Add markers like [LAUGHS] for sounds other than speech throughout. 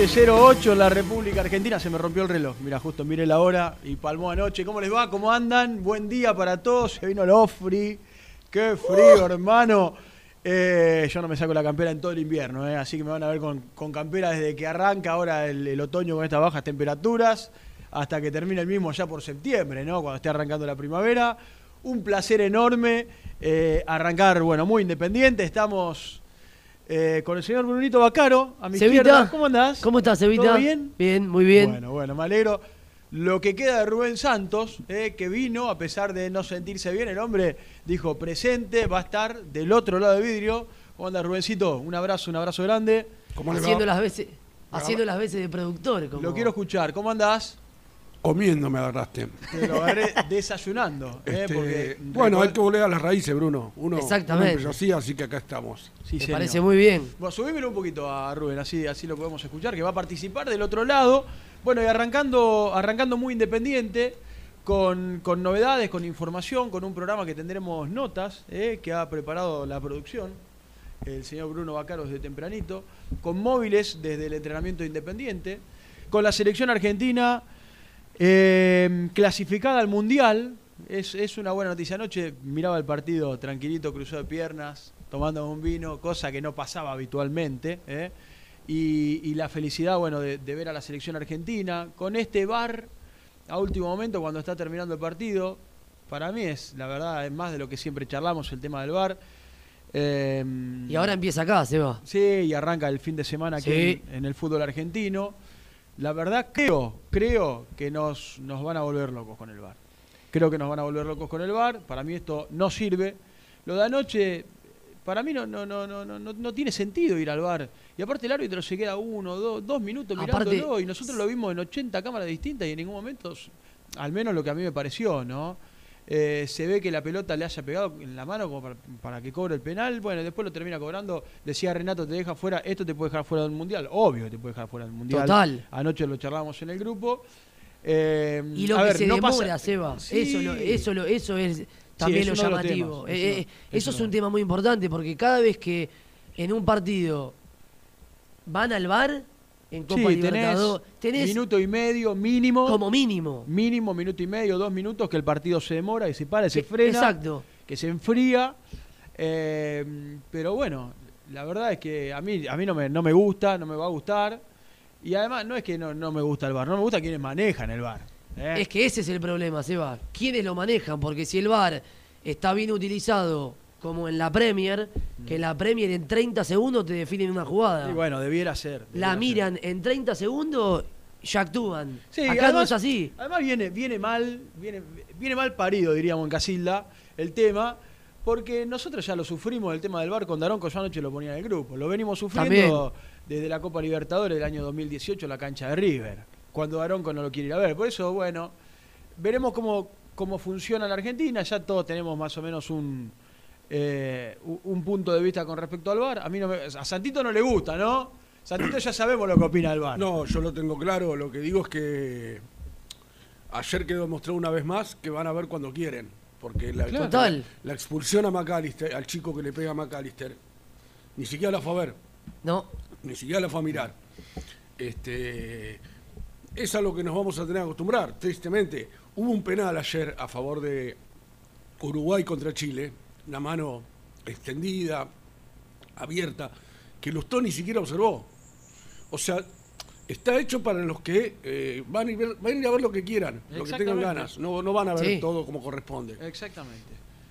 ...11.08 en la República Argentina... ...se me rompió el reloj... ...mira, justo miré la hora y palmó anoche... ¿Cómo les va? ¿Cómo andan? Buen día para todos... ...se vino el Ofri... ¡Qué frío, hermano! Eh, yo no me saco la campera en todo el invierno... eh, ...así que me van a ver con, con campera... ...desde que arranca ahora el, otoño... ...con estas bajas temperaturas... ...hasta que termine el mismo ya por septiembre... ¿no? Cuando esté arrancando la primavera... Un placer enorme... eh, arrancar, bueno, muy independiente... ...estamos... eh, con el señor Brunito Bacaro, a mi Cevita, izquierda. ¿Cómo andás? ¿Cómo estás, Evita? ¿Todo bien? Bien, muy bien. Bueno, bueno, me alegro. Lo que queda de Rubén Santos, eh, que vino, a pesar de no sentirse bien, el hombre dijo presente, va a estar del otro lado del vidrio. ¿Cómo anda Rubencito? Un abrazo, un abrazo grande. haciendo las veces, haciendo las veces de productor. Como... Lo quiero escuchar. ¿Cómo andás? Comiendo me agarraste. Te lo agarré desayunando. eh, Este, porque bueno, hay que volver a las raíces, Bruno. Uno, Exactamente. uno así, así que acá estamos. Sí, Me parece muy bien. Bueno, subímelo un poquito a Rubén, así, así lo podemos escuchar, que va a participar del otro lado. Bueno, y arrancando, arrancando muy independiente, con, con novedades, con información, con un programa que tendremos notas, eh, que ha preparado la producción, el señor Bruno Bacaros de tempranito, con móviles desde el entrenamiento independiente, con la selección argentina eh, clasificada al Mundial. Es, es una buena noticia. Anoche miraba el partido tranquilito, cruzado de piernas, tomando un vino, cosa que no pasaba habitualmente. ¿eh? Y, y la felicidad, bueno, de, de ver a la selección argentina con este bar a último momento cuando está terminando el partido. Para mí es, la verdad, es más de lo que siempre charlamos el tema del bar. Eh, Y ahora empieza acá, Seba. Sí, y arranca el fin de semana aquí Sí. en, en el fútbol argentino. La verdad, creo, creo que nos, nos van a volver locos con el VAR. Creo que nos van a volver locos con el VAR. Para mí esto no sirve. Lo de anoche, para mí no, no, no, no, no, no- no tiene sentido ir al VAR. Y aparte el árbitro se queda uno, dos, dos minutos Aparte- mirándolo y nosotros lo vimos en 80 cámaras distintas y en ningún momento, al menos lo que a mí me pareció, ¿no? Eh, se ve que la pelota le haya pegado en la mano como para, para que cobre el penal. Bueno, después lo termina cobrando. Decía Renato, te deja fuera, esto te puede dejar fuera del mundial. Obvio que te puede dejar fuera del mundial. Total. Anoche lo charlábamos en el grupo. Eh, Y lo a que ver, se no demora, pasa- Seba. Sí. Eso, lo- eso, lo- eso es también es lo llamativo. temas, Eh, es uno- eso es un tema muy importante porque cada vez que en un partido van al bar en Copa Sí, Libertadores, tenés minuto y medio mínimo. como mínimo. Mínimo, minuto y medio, dos minutos que el partido se demora y se para, y se Que- frena. Exacto. que se enfría. eh, pero bueno, la verdad es que a mí, a mí no, me, no me gusta, no me va a gustar. Y además, no es que no, no me gusta el bar, no me gusta quienes manejan el bar. ¿eh? Es que ese es el problema, Seba. ¿Quiénes lo manejan? Porque si el VAR está bien utilizado, como en la Premier, que la Premier en 30 segundos te definen una jugada. Y bueno, debiera ser. la miran en 30 segundos, ya actúan. Sí, Acá no además- es así. Además viene, viene mal, viene, viene mal parido, diríamos en Casilda, el tema, porque nosotros ya lo sufrimos el tema del bar con Daronco, yo anoche lo ponía en el grupo, lo venimos sufriendo desde la Copa Libertadores del año 2018 en la cancha de River, cuando Daronco no lo quiere ir a ver. Por eso, bueno, veremos cómo, cómo funciona la Argentina, ya todos tenemos más o menos un, eh, un punto de vista con respecto al bar. A mí no me- a Santito no le gusta, ¿no? Santito ya sabemos lo que opina del bar. No, yo lo tengo claro. Lo que digo es que ayer quedó demostrado una vez más que van a ver cuando quieren. Porque la, Claro. La expulsión a McAllister, al chico que le pega a McAllister, ni siquiera la fue a ver. No. Ni siquiera la fue a mirar. Este, es a lo que nos vamos a tener que acostumbrar, tristemente. Hubo un penal ayer a favor de Uruguay contra Chile, una mano extendida, abierta, que Lustó ni siquiera observó. O sea, está hecho para los que eh, van, a ir, van a ir a ver lo que quieran, lo que tengan ganas. No, no van a ver Sí. todo como corresponde. Exactamente.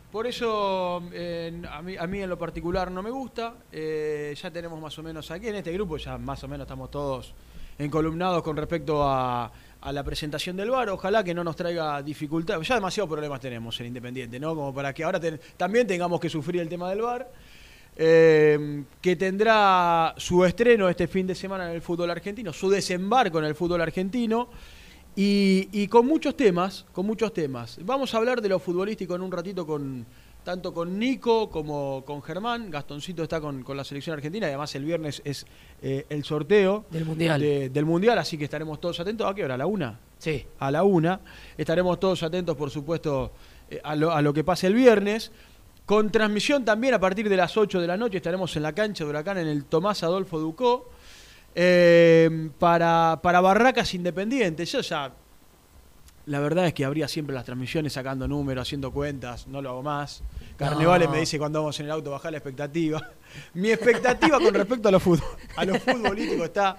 Por eso eh, a, mí, a mí en lo particular no me gusta. Eh, ya tenemos más o menos aquí en este grupo, ya más o menos estamos todos encolumnados con respecto a, a la presentación del VAR. Ojalá que no nos traiga dificultades. Ya demasiados problemas tenemos en Independiente, ¿no? Como para que ahora también tengamos que sufrir el tema del VAR. Eh, que tendrá su estreno este fin de semana en el fútbol argentino, su desembarco en el fútbol argentino. Y, y con muchos temas, con muchos temas. Vamos a hablar de lo futbolístico en un ratito con tanto con Nico como con Germán. Gastoncito está con, con la selección argentina y además el viernes es eh, el sorteo Del Mundial. de- del Mundial, así que estaremos todos atentos. ¿A qué hora? ¿A la una? Sí. a la una. Estaremos todos atentos, por supuesto, eh, a lo, a lo que pase el viernes. Con transmisión también a partir de las 8 de la noche estaremos en la cancha de Huracán en el Tomás Adolfo Ducó eh, para, para Barracas Independientes. Yo ya, la verdad es que habría siempre las transmisiones sacando números, haciendo cuentas, no lo hago más. Carnevales No. me dice cuando vamos en el auto bajar la expectativa. [LAUGHS] Mi expectativa con respecto a lo, fútbol, a lo futbolístico está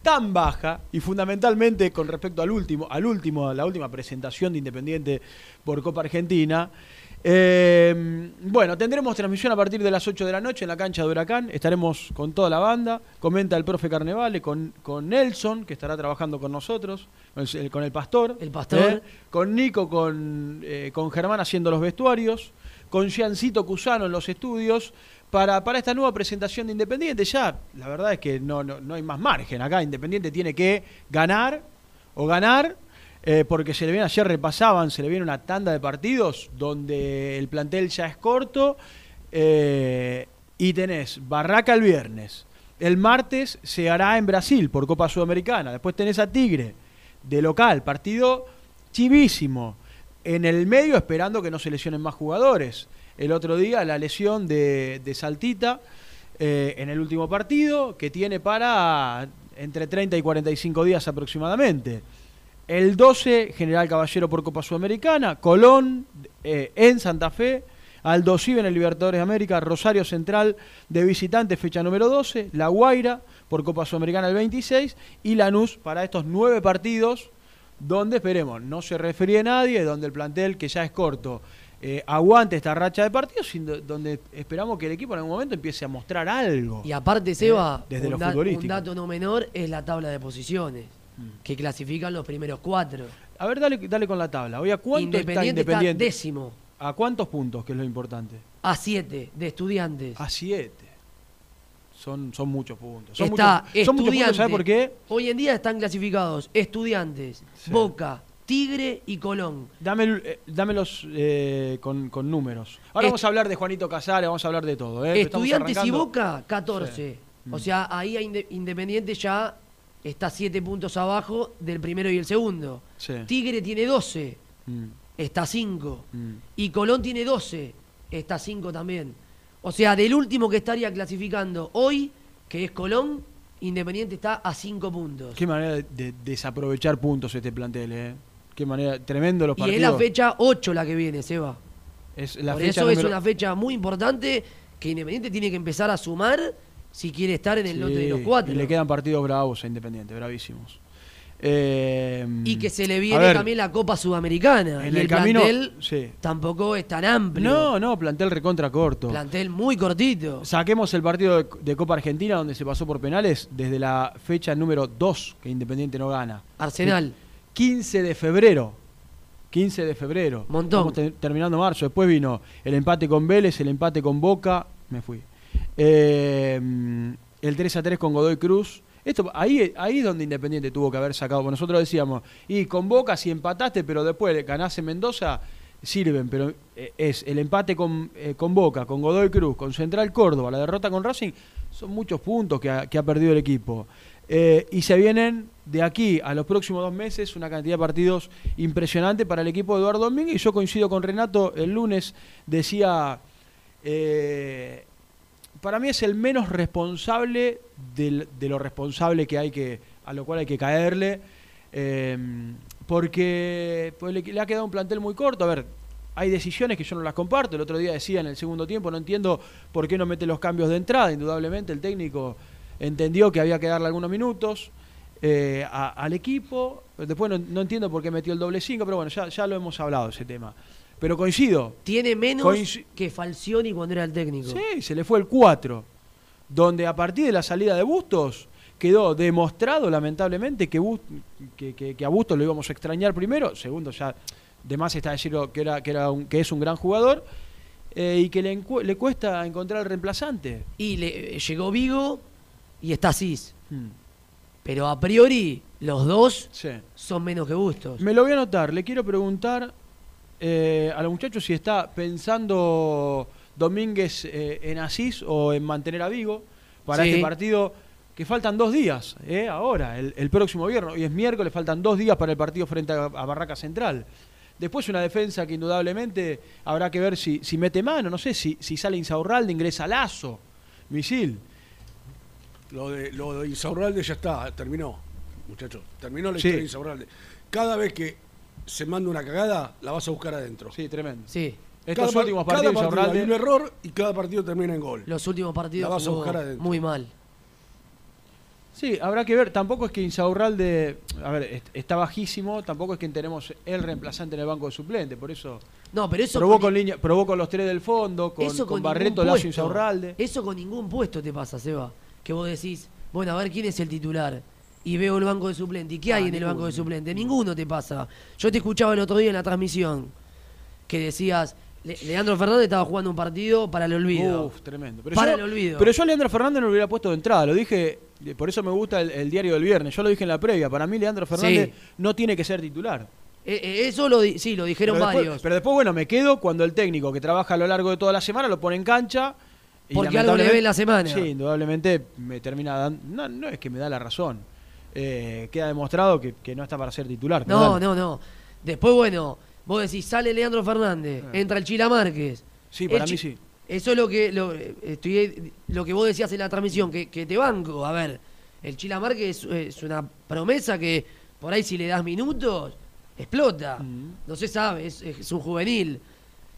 tan baja y fundamentalmente con respecto al último, al último, a la última presentación de Independiente por Copa Argentina. Eh, bueno, tendremos transmisión a partir de las 8 de la noche en la cancha de Huracán. Estaremos con toda la banda. Comenta el profe Carnevale con, con Nelson, que estará trabajando con nosotros, con el, con el pastor. El pastor. Con Nico, con, eh, con Germán haciendo los vestuarios. Con Giancito Cusano en los estudios. Para, para esta nueva presentación de Independiente, ya la verdad es que no, no, no hay más margen acá. Independiente tiene que ganar o ganar eh, porque se le viene ayer repasaban, se le viene una tanda de partidos donde el plantel ya es corto eh, y tenés Barraca el viernes. El martes se hará en Brasil por Copa Sudamericana. Después tenés a Tigre de local, partido chivísimo. En el medio esperando que no se lesionen más jugadores. El otro día la lesión de, de Saltita eh, en el último partido que tiene para entre 30 y 45 días aproximadamente. El 12, General Caballero por Copa Sudamericana, Colón eh, en Santa Fe, Aldo Civi en el Libertadores de América, Rosario Central de visitante, fecha número 12, La Guaira por Copa Sudamericana el 26 y Lanús para estos nueve partidos donde esperemos no se refería a nadie, donde el plantel que ya es corto eh, aguante esta racha de partidos donde esperamos que el equipo en algún momento empiece a mostrar algo. Y aparte, Seba, Eh, desde un, lo da- futbolístico. un dato no menor es la tabla de posiciones, que clasifican los primeros cuatro. A ver, dale, dale con la tabla. Oye, ¿a cuánto Independiente está está Independiente? décimo, ¿A cuántos puntos, que es lo importante? a siete de estudiantes. A siete. Son, son muchos puntos. Son Está muchos, son muchos puntos, estudiantes. ¿sabes por qué? Hoy en día están clasificados estudiantes, Sí. Boca, Tigre y Colón. Dame, eh, dámelos eh, con, con números. Ahora Est- vamos a hablar de Juanito Casares, vamos a hablar de todo. ¿eh? Estudiantes y. Boca, 14. O sea, ahí a Independiente ya está 7 puntos abajo del primero y el segundo. Sí. Tigre tiene 12, Mm, está 5. mm. Y Colón tiene 12, está 5 también. O sea, del último que estaría clasificando hoy, que es Colón, Independiente está a 5 puntos. Qué manera de, de desaprovechar puntos este plantel, ¿eh? Qué manera, tremendo los y partidos. es la fecha 8 la que viene, Seba. Es la Por fecha eso es una fecha muy importante que Independiente tiene que empezar a sumar si quiere estar en el Sí, lote de los cuatro. Y le quedan partidos bravos a Independiente, bravísimos. Eh, Y que se le a viene ver, también la Copa Sudamericana. En y el el, camino- plantel sí. tampoco es tan amplio. No, no, plantel recontra corto. Plantel muy cortito. Saquemos el partido de, de Copa Argentina donde se pasó por penales desde la fecha número 2 que Independiente no gana. Arsenal. 15 de febrero. 15 de febrero. Montón. Estamos te- terminando marzo. Después vino el empate con Vélez, el empate con Boca. Me fui. Eh, el 3 a 3 con Godoy Cruz. Esto, ahí, ahí es donde Independiente tuvo que haber sacado. porque Nosotros decíamos, y con Boca si empataste, pero después ganás en Mendoza, sirven. Pero eh, es el empate con, eh, con Boca, con Godoy Cruz, con Central Córdoba, la derrota con Racing, son muchos puntos que ha, perdido el equipo. Y se vienen de aquí a los próximos dos meses una cantidad de partidos impresionante para el equipo de Eduardo Domínguez. Y yo coincido con Renato, el lunes decía, para mí es el menos responsable de lo responsable que hay que, a lo cual hay que caerle, eh, porque pues, le, ha quedado un plantel muy corto. A ver, hay decisiones que yo no las comparto. El otro día decía en el segundo tiempo, no entiendo por qué no mete los cambios de entrada. Indudablemente el técnico entendió que había que darle algunos minutos eh, al equipo. Después no, entiendo por qué metió el doble 5, pero bueno, ya, ya lo hemos hablado ese tema. Pero coincido. Tiene menos que Falcioni cuando era el técnico. Sí, se le fue el 4. Donde a partir de la salida de Bustos quedó demostrado, lamentablemente, que, que, que- que a Bustos lo íbamos a extrañar primero. Segundo, ya de más está decirlo que, era, que, era un- que es un gran jugador. eh, y que le, le cuesta encontrar el reemplazante. Y le, llegó Vigo y está Cis. Hmm. Pero a priori, los dos Sí. son menos que Bustos. Me lo voy a anotar. Le quiero preguntar eh, a los muchachos si está pensando Domínguez eh, en Asís o en mantener a Vigo para Sí. este partido que faltan dos días, eh, ahora, el, el próximo viernes. Hoy es miércoles, faltan dos días para el partido frente a, a Barraca Central. Después una defensa que indudablemente habrá que ver si, si mete mano, no sé, si, si sale Insaurralde, ingresa Lazo, Misil. Lo de, lo de Insaurralde ya está, terminó, muchachos. Terminó la Sí. historia de Insaurralde. Cada vez que se manda una cagada, la vas a buscar adentro. Sí, tremendo. Sí. Estos últimos cada partidos, partido Insaurralde- hay un error y cada partido termina en gol. Los últimos partidos La vas a buscar adentro. muy mal. Sí, habrá que ver. Tampoco es que Insaurralde, a ver, est- está bajísimo. Tampoco es que tenemos el reemplazante en el banco de suplente. Por eso No, pero eso probó con, con, línea, probó con los tres del fondo, con, eso con con Barreto, Lazo. Insaurralde. Eso con ningún puesto te pasa, Seba. Que vos decís, bueno, a ver quién es el titular. Y veo el banco de suplente. ¿Y qué Ah, hay en el banco de suplente? Ninguno te pasa. Yo te escuchaba el otro día en la transmisión que decías, Le- Leandro Fernández estaba jugando un partido para el olvido. Uf, tremendo. Pero para yo, el olvido. Pero yo a Leandro Fernández no lo hubiera puesto de entrada. Lo dije, por eso me gusta el, el diario del viernes. Yo lo dije en la previa. Para mí, Leandro Fernández Sí. no tiene que ser titular. Eh, eh, eso lo di- sí, lo dijeron pero después, varios. pero después, bueno, me quedo cuando el técnico que trabaja a lo largo de toda la semana lo pone en cancha. y Porque algo le ve en la semana. Sí, indudablemente me termina dando. No, no es que me da la razón. Eh, queda demostrado que, que no está para ser titular. No, no, no. Después, bueno, vos decís, sale Leandro Fernández, Ah. entra el Chila Márquez. Sí, para El mí sí. Eso es lo que lo, eh, estoy, lo que vos decías en la transmisión, que, que te banco. A ver, el Chila Márquez es, es una promesa que por ahí si le das minutos, explota. Mm. No se sabe, es, es un juvenil.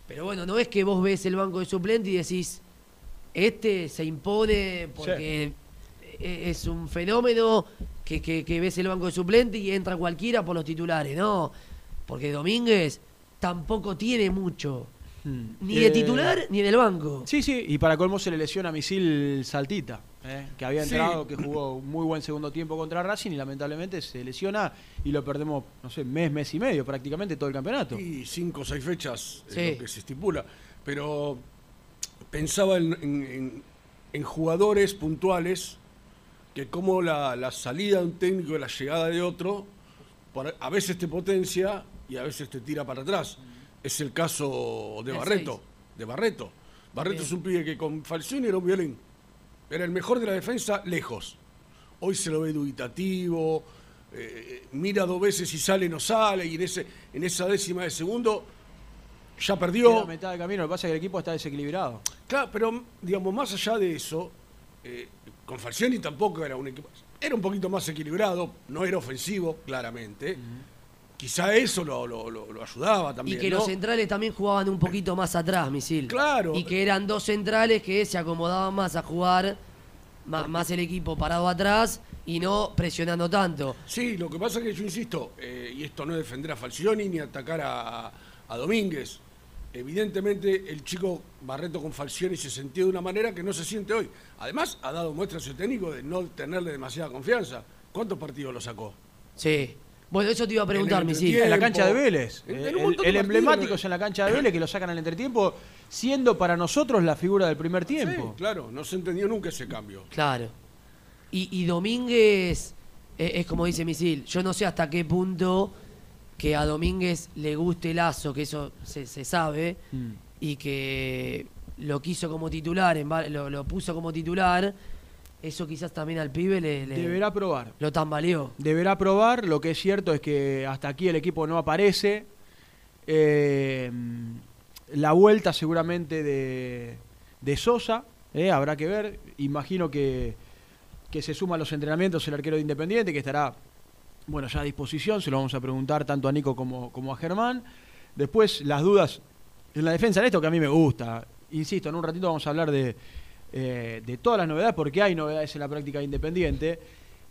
Pero bueno, no es que vos ves el banco de suplente y decís, este se impone porque es un fenómeno que, que, que ves el banco de suplente y entra cualquiera por los titulares, no. Porque Domínguez tampoco tiene mucho. Mm. Ni de Eh, titular ni del banco. Sí, sí, y para colmo se le lesiona a Misil Saltita, eh, que había Sí. entrado, que jugó un muy buen segundo tiempo contra Racing y lamentablemente se lesiona y lo perdemos, no sé, mes, mes y medio, prácticamente todo el campeonato. Y cinco o seis fechas Sí. es lo que se estipula. Pero pensaba en, en- en- en jugadores puntuales que como la, la salida de un técnico y la llegada de otro, a veces te potencia y a veces te tira para atrás. Es el caso de El Barreto. seis. De Barreto. Barreto Bien. es un pibe que con Falcioni era un violín. Era el mejor de la defensa lejos. Hoy se lo ve dubitativo, eh, mira dos veces si sale o no sale, y en, ese, en esa décima de segundo ya Queda perdió. a mitad del camino, lo que pasa es que el equipo está desequilibrado. Claro, pero digamos, más allá de eso, eh, con Falcioni tampoco era un equipo. Era un poquito más equilibrado, no era ofensivo, claramente. Quizá eso lo, lo- lo- lo ayudaba Y también. que ¿no? los centrales también jugaban un poquito más atrás, Misil. Claro. Y que eran dos centrales que se acomodaban más a jugar Má- más el equipo parado atrás y no presionando tanto. Sí, lo que pasa es que yo insisto, eh, y esto no es defender a Falcioni ni atacar a, a Domínguez. Evidentemente el chico Barreto con Falcioni se sentía de una manera que no se siente hoy. Además, ha dado muestras su técnico de no tenerle demasiada confianza. ¿Cuántos partidos lo sacó? Sí. Bueno, eso te iba a preguntar, En Misil. En la cancha de Vélez. En- en un El, emblemático es en la cancha de Vélez que lo sacan al entretiempo, siendo para nosotros la figura del primer Sí, tiempo. claro, no se entendió nunca ese cambio. Claro. Y, y Domínguez, eh, es como dice Misil, yo no sé hasta qué punto que a Domínguez le guste Lazo, que eso se, se sabe, Mm. y que lo quiso como titular, en lo, lo puso como titular, eso quizás también al pibe le, le- Deberá probar. lo tambaleó. Deberá probar. Lo que es cierto es que hasta aquí el equipo no aparece. Eh, la vuelta seguramente de, de Sosa, eh, habrá que ver. Imagino que, que se suma a los entrenamientos el arquero de Independiente, que estará bueno, ya a disposición. Se lo vamos a preguntar tanto a Nico como, a Germán. Después, las dudas en la defensa, en esto que a mí me gusta. Insisto, en un ratito vamos a hablar de, eh, todas las novedades, porque hay novedades en la práctica de Independiente.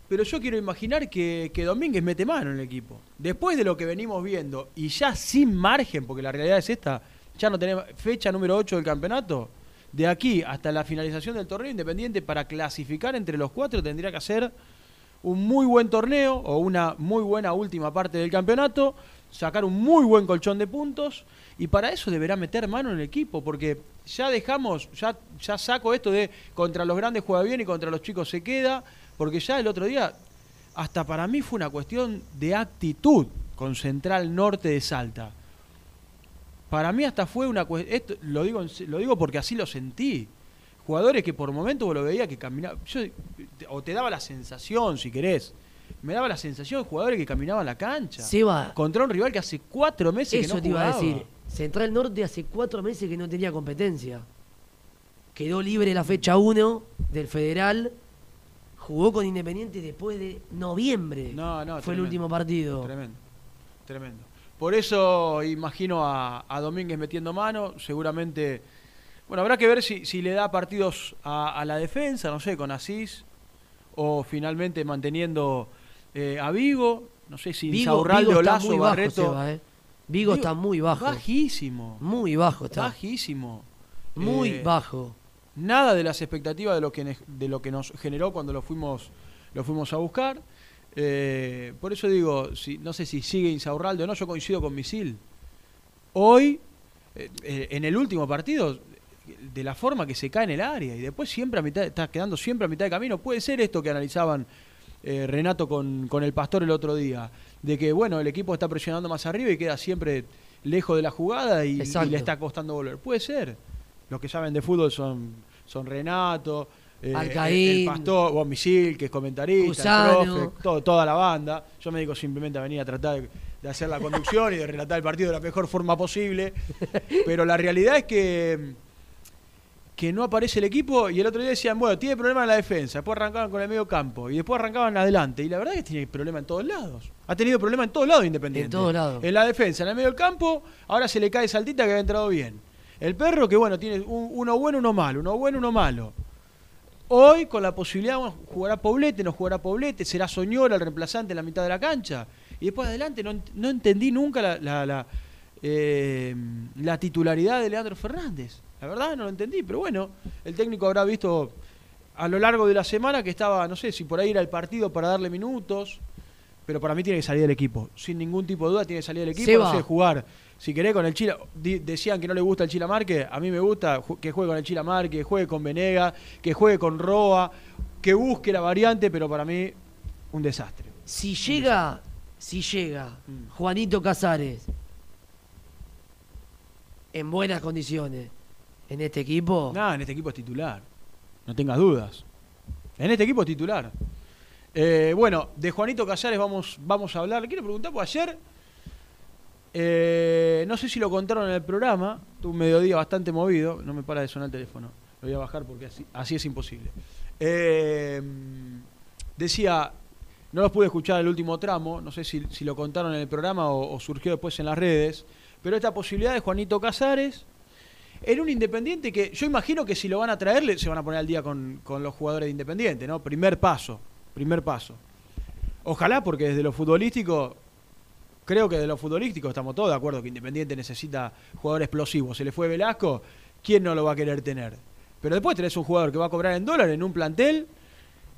Pero yo quiero imaginar que, que Domínguez mete mano en el equipo. Después de lo que venimos viendo, y ya sin margen, porque la realidad es esta, ya no tenemos fecha número 8 del campeonato, de aquí hasta la finalización del torneo Independiente, para clasificar entre los cuatro tendría que hacer un muy buen torneo o una muy buena última parte del campeonato, sacar un muy buen colchón de puntos y para eso deberá meter mano en el equipo, porque ya dejamos, ya, ya saco esto de contra los grandes juega bien y contra los chicos se queda, porque ya el otro día, hasta para mí fue una cuestión de actitud con Central Norte de Salta. Para mí hasta fue una cuestión, lo digo, lo digo porque así lo sentí. Jugadores que por momentos vos lo veía que caminaban, o te daba la sensación, si querés, me daba la sensación de jugadores que caminaban la cancha. Seba, Contra un rival que hace cuatro meses eso que no te iba a decir. Central Norte hace cuatro meses que no tenía competencia. Quedó libre la fecha 1 del Federal. Jugó con Independiente después de noviembre. No, no, Fue el último partido. Tremendo, tremendo. Por eso imagino a, a Domínguez metiendo mano, seguramente... Bueno, habrá que ver si, si le da partidos a, a la defensa, no sé, con Asís, o finalmente manteniendo eh, a Vigo, no sé si Vigo, Vigo Lazo, muy bajo, Barreto... Seba, eh. Vigo está muy bajo. Bajísimo, Muy bajo está. bajísimo. Muy Eh, bajo. nada de las expectativas de lo que de lo que nos generó cuando lo fuimos lo fuimos a buscar Eh, por eso digo si no sé si sigue Insaurralde o no yo coincido con Misil hoy eh, en el último partido de la forma que se cae en el área y después siempre a mitad está quedando siempre a mitad de camino puede ser esto que analizaban eh, Renato con, con el pastor el otro día de que bueno el equipo está presionando más arriba y queda siempre lejos de la jugada y, le está costando volver puede ser los que saben de fútbol son, son Renato, eh, Alcaín. el, Pastor, vos Misil, que es comentarista, Cusano. el profe, todo- toda la banda. Yo me digo simplemente a venir a tratar de, de hacer la conducción y de relatar el partido de la mejor forma posible. [LAUGHS] Pero la realidad es que, que no aparece el equipo y el otro día decían, bueno, tiene problema en la defensa, después arrancaban con el medio campo y después arrancaban adelante. Y la verdad es que tiene problema en todos lados. Ha tenido problema en todos lados Independiente. En todos lados. En la defensa, en el medio campo, ahora se le cae Saltita que había entrado bien. El perro que, bueno, tiene un- uno bueno, uno malo, uno bueno, uno malo. Hoy, con la posibilidad, bueno, jugará Poblete, no jugará Poblete, será Soñora el reemplazante en la mitad de la cancha. Y después adelante no, no entendí nunca la, la, la, eh, la titularidad de Leandro Fernández. La verdad no lo entendí, pero bueno, el técnico habrá visto a lo largo de la semana que estaba, no sé si por ahí era el partido para darle minutos, pero para mí tiene que salir del equipo. Sin ningún tipo de duda tiene que salir del equipo, no sé, jugar. Si querés con el Chila, decían que no le gusta el Chila Marque, a mí me gusta que juegue con el Chila Marque, que juegue con Venega, que juegue con Roa, que busque la variante, pero para mí un desastre. Si llega, si llega Mm. Juanito Casares en buenas condiciones en este equipo, Nada, en este equipo es titular. No tengas dudas. En este equipo es titular. Eh, bueno, de Juanito Casares vamos, vamos a hablar. Le quiero preguntar, pues ayer, eh, no sé si lo contaron en el programa, tuve un mediodía bastante movido, no me para de sonar el teléfono, lo voy a bajar porque así, así es imposible. Eh, decía, no los pude escuchar el último tramo, no sé si, si lo contaron en el programa o, o surgió después en las redes, pero esta posibilidad de Juanito Casares en un Independiente que yo imagino que si lo van a traerle se van a poner al día con, con los jugadores de Independiente, ¿no? Primer paso, primer paso. Ojalá porque desde lo futbolístico, creo que de lo futbolístico estamos todos de acuerdo que Independiente necesita jugador explosivo. Se le fue Velasco, ¿quién no lo va a querer tener? Pero después tenés un jugador que va a cobrar en dólar en un plantel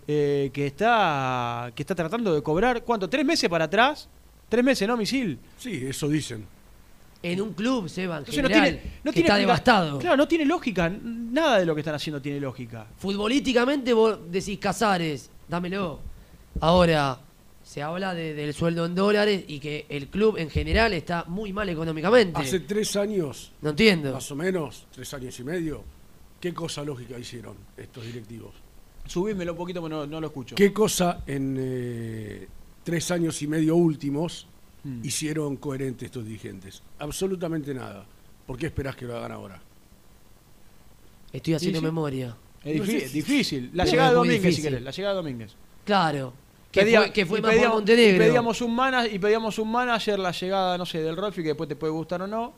eh, que, está, que está tratando de cobrar, ¿cuánto? ¿Tres meses para atrás? ¿Tres meses, no, misil? Sí, eso dicen. En un club, Seba, en Entonces no tiene, no que tiene está explica- devastado. Claro, no tiene lógica. Nada de lo que están haciendo tiene lógica. Futbolísticamente vos decís Casares, dámelo. Ahora, se habla de- del sueldo en dólares y que el club en general está muy mal económicamente. Hace tres años, No entiendo. más o menos, tres años y medio, ¿qué cosa lógica hicieron estos directivos? Subímelo un poquito porque no, no lo escucho. ¿Qué cosa en eh, tres años y medio últimos Mm. hicieron coherentes estos dirigentes? Absolutamente nada. ¿Por qué esperás que lo hagan ahora? Estoy haciendo sí. memoria. Es No difí- sé. difícil. La No, llegada de Domínguez, si difícil. querés. La llegada de Domínguez. Claro. Que Pedía- fue, que fue y más pedíamos- por Montenegro. Y pedíamos, un mana- y pedíamos un manager, la llegada, no sé, del Rolfi, que después te puede gustar o no.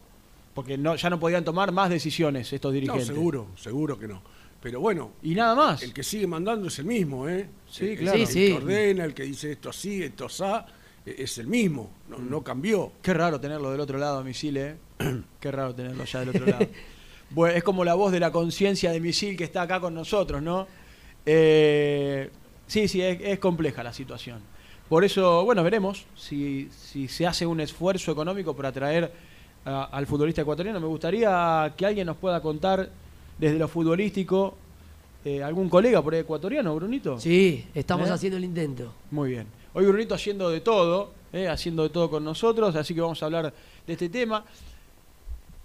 Porque no, ya no podían tomar más decisiones estos No, dirigentes. seguro, seguro que no. Pero bueno, Y nada más. el que sigue mandando es el mismo, ¿eh? Sí, El- claro. El Sí, que sí. ordena, el que dice esto así, esto asá, eh, es el mismo. No, Mm. no cambió. Qué raro tenerlo del otro lado, Misil, ¿eh? [CLEARS THROAT] Qué raro tenerlo ya del otro lado. [LAUGHS] Bueno, es como la voz de la conciencia de Misil que está acá con nosotros, ¿no? Eh, sí, sí, es, es compleja la situación. Por eso, bueno, veremos si, si se hace un esfuerzo económico para atraer a- al futbolista ecuatoriano. Me gustaría que alguien nos pueda contar desde lo futbolístico, eh, algún colega por ahí ecuatoriano, Brunito. Sí, estamos ¿Eh? haciendo el intento. Muy bien. Hoy Brunito haciendo de todo, eh, haciendo de todo con nosotros, así que vamos a hablar de este tema.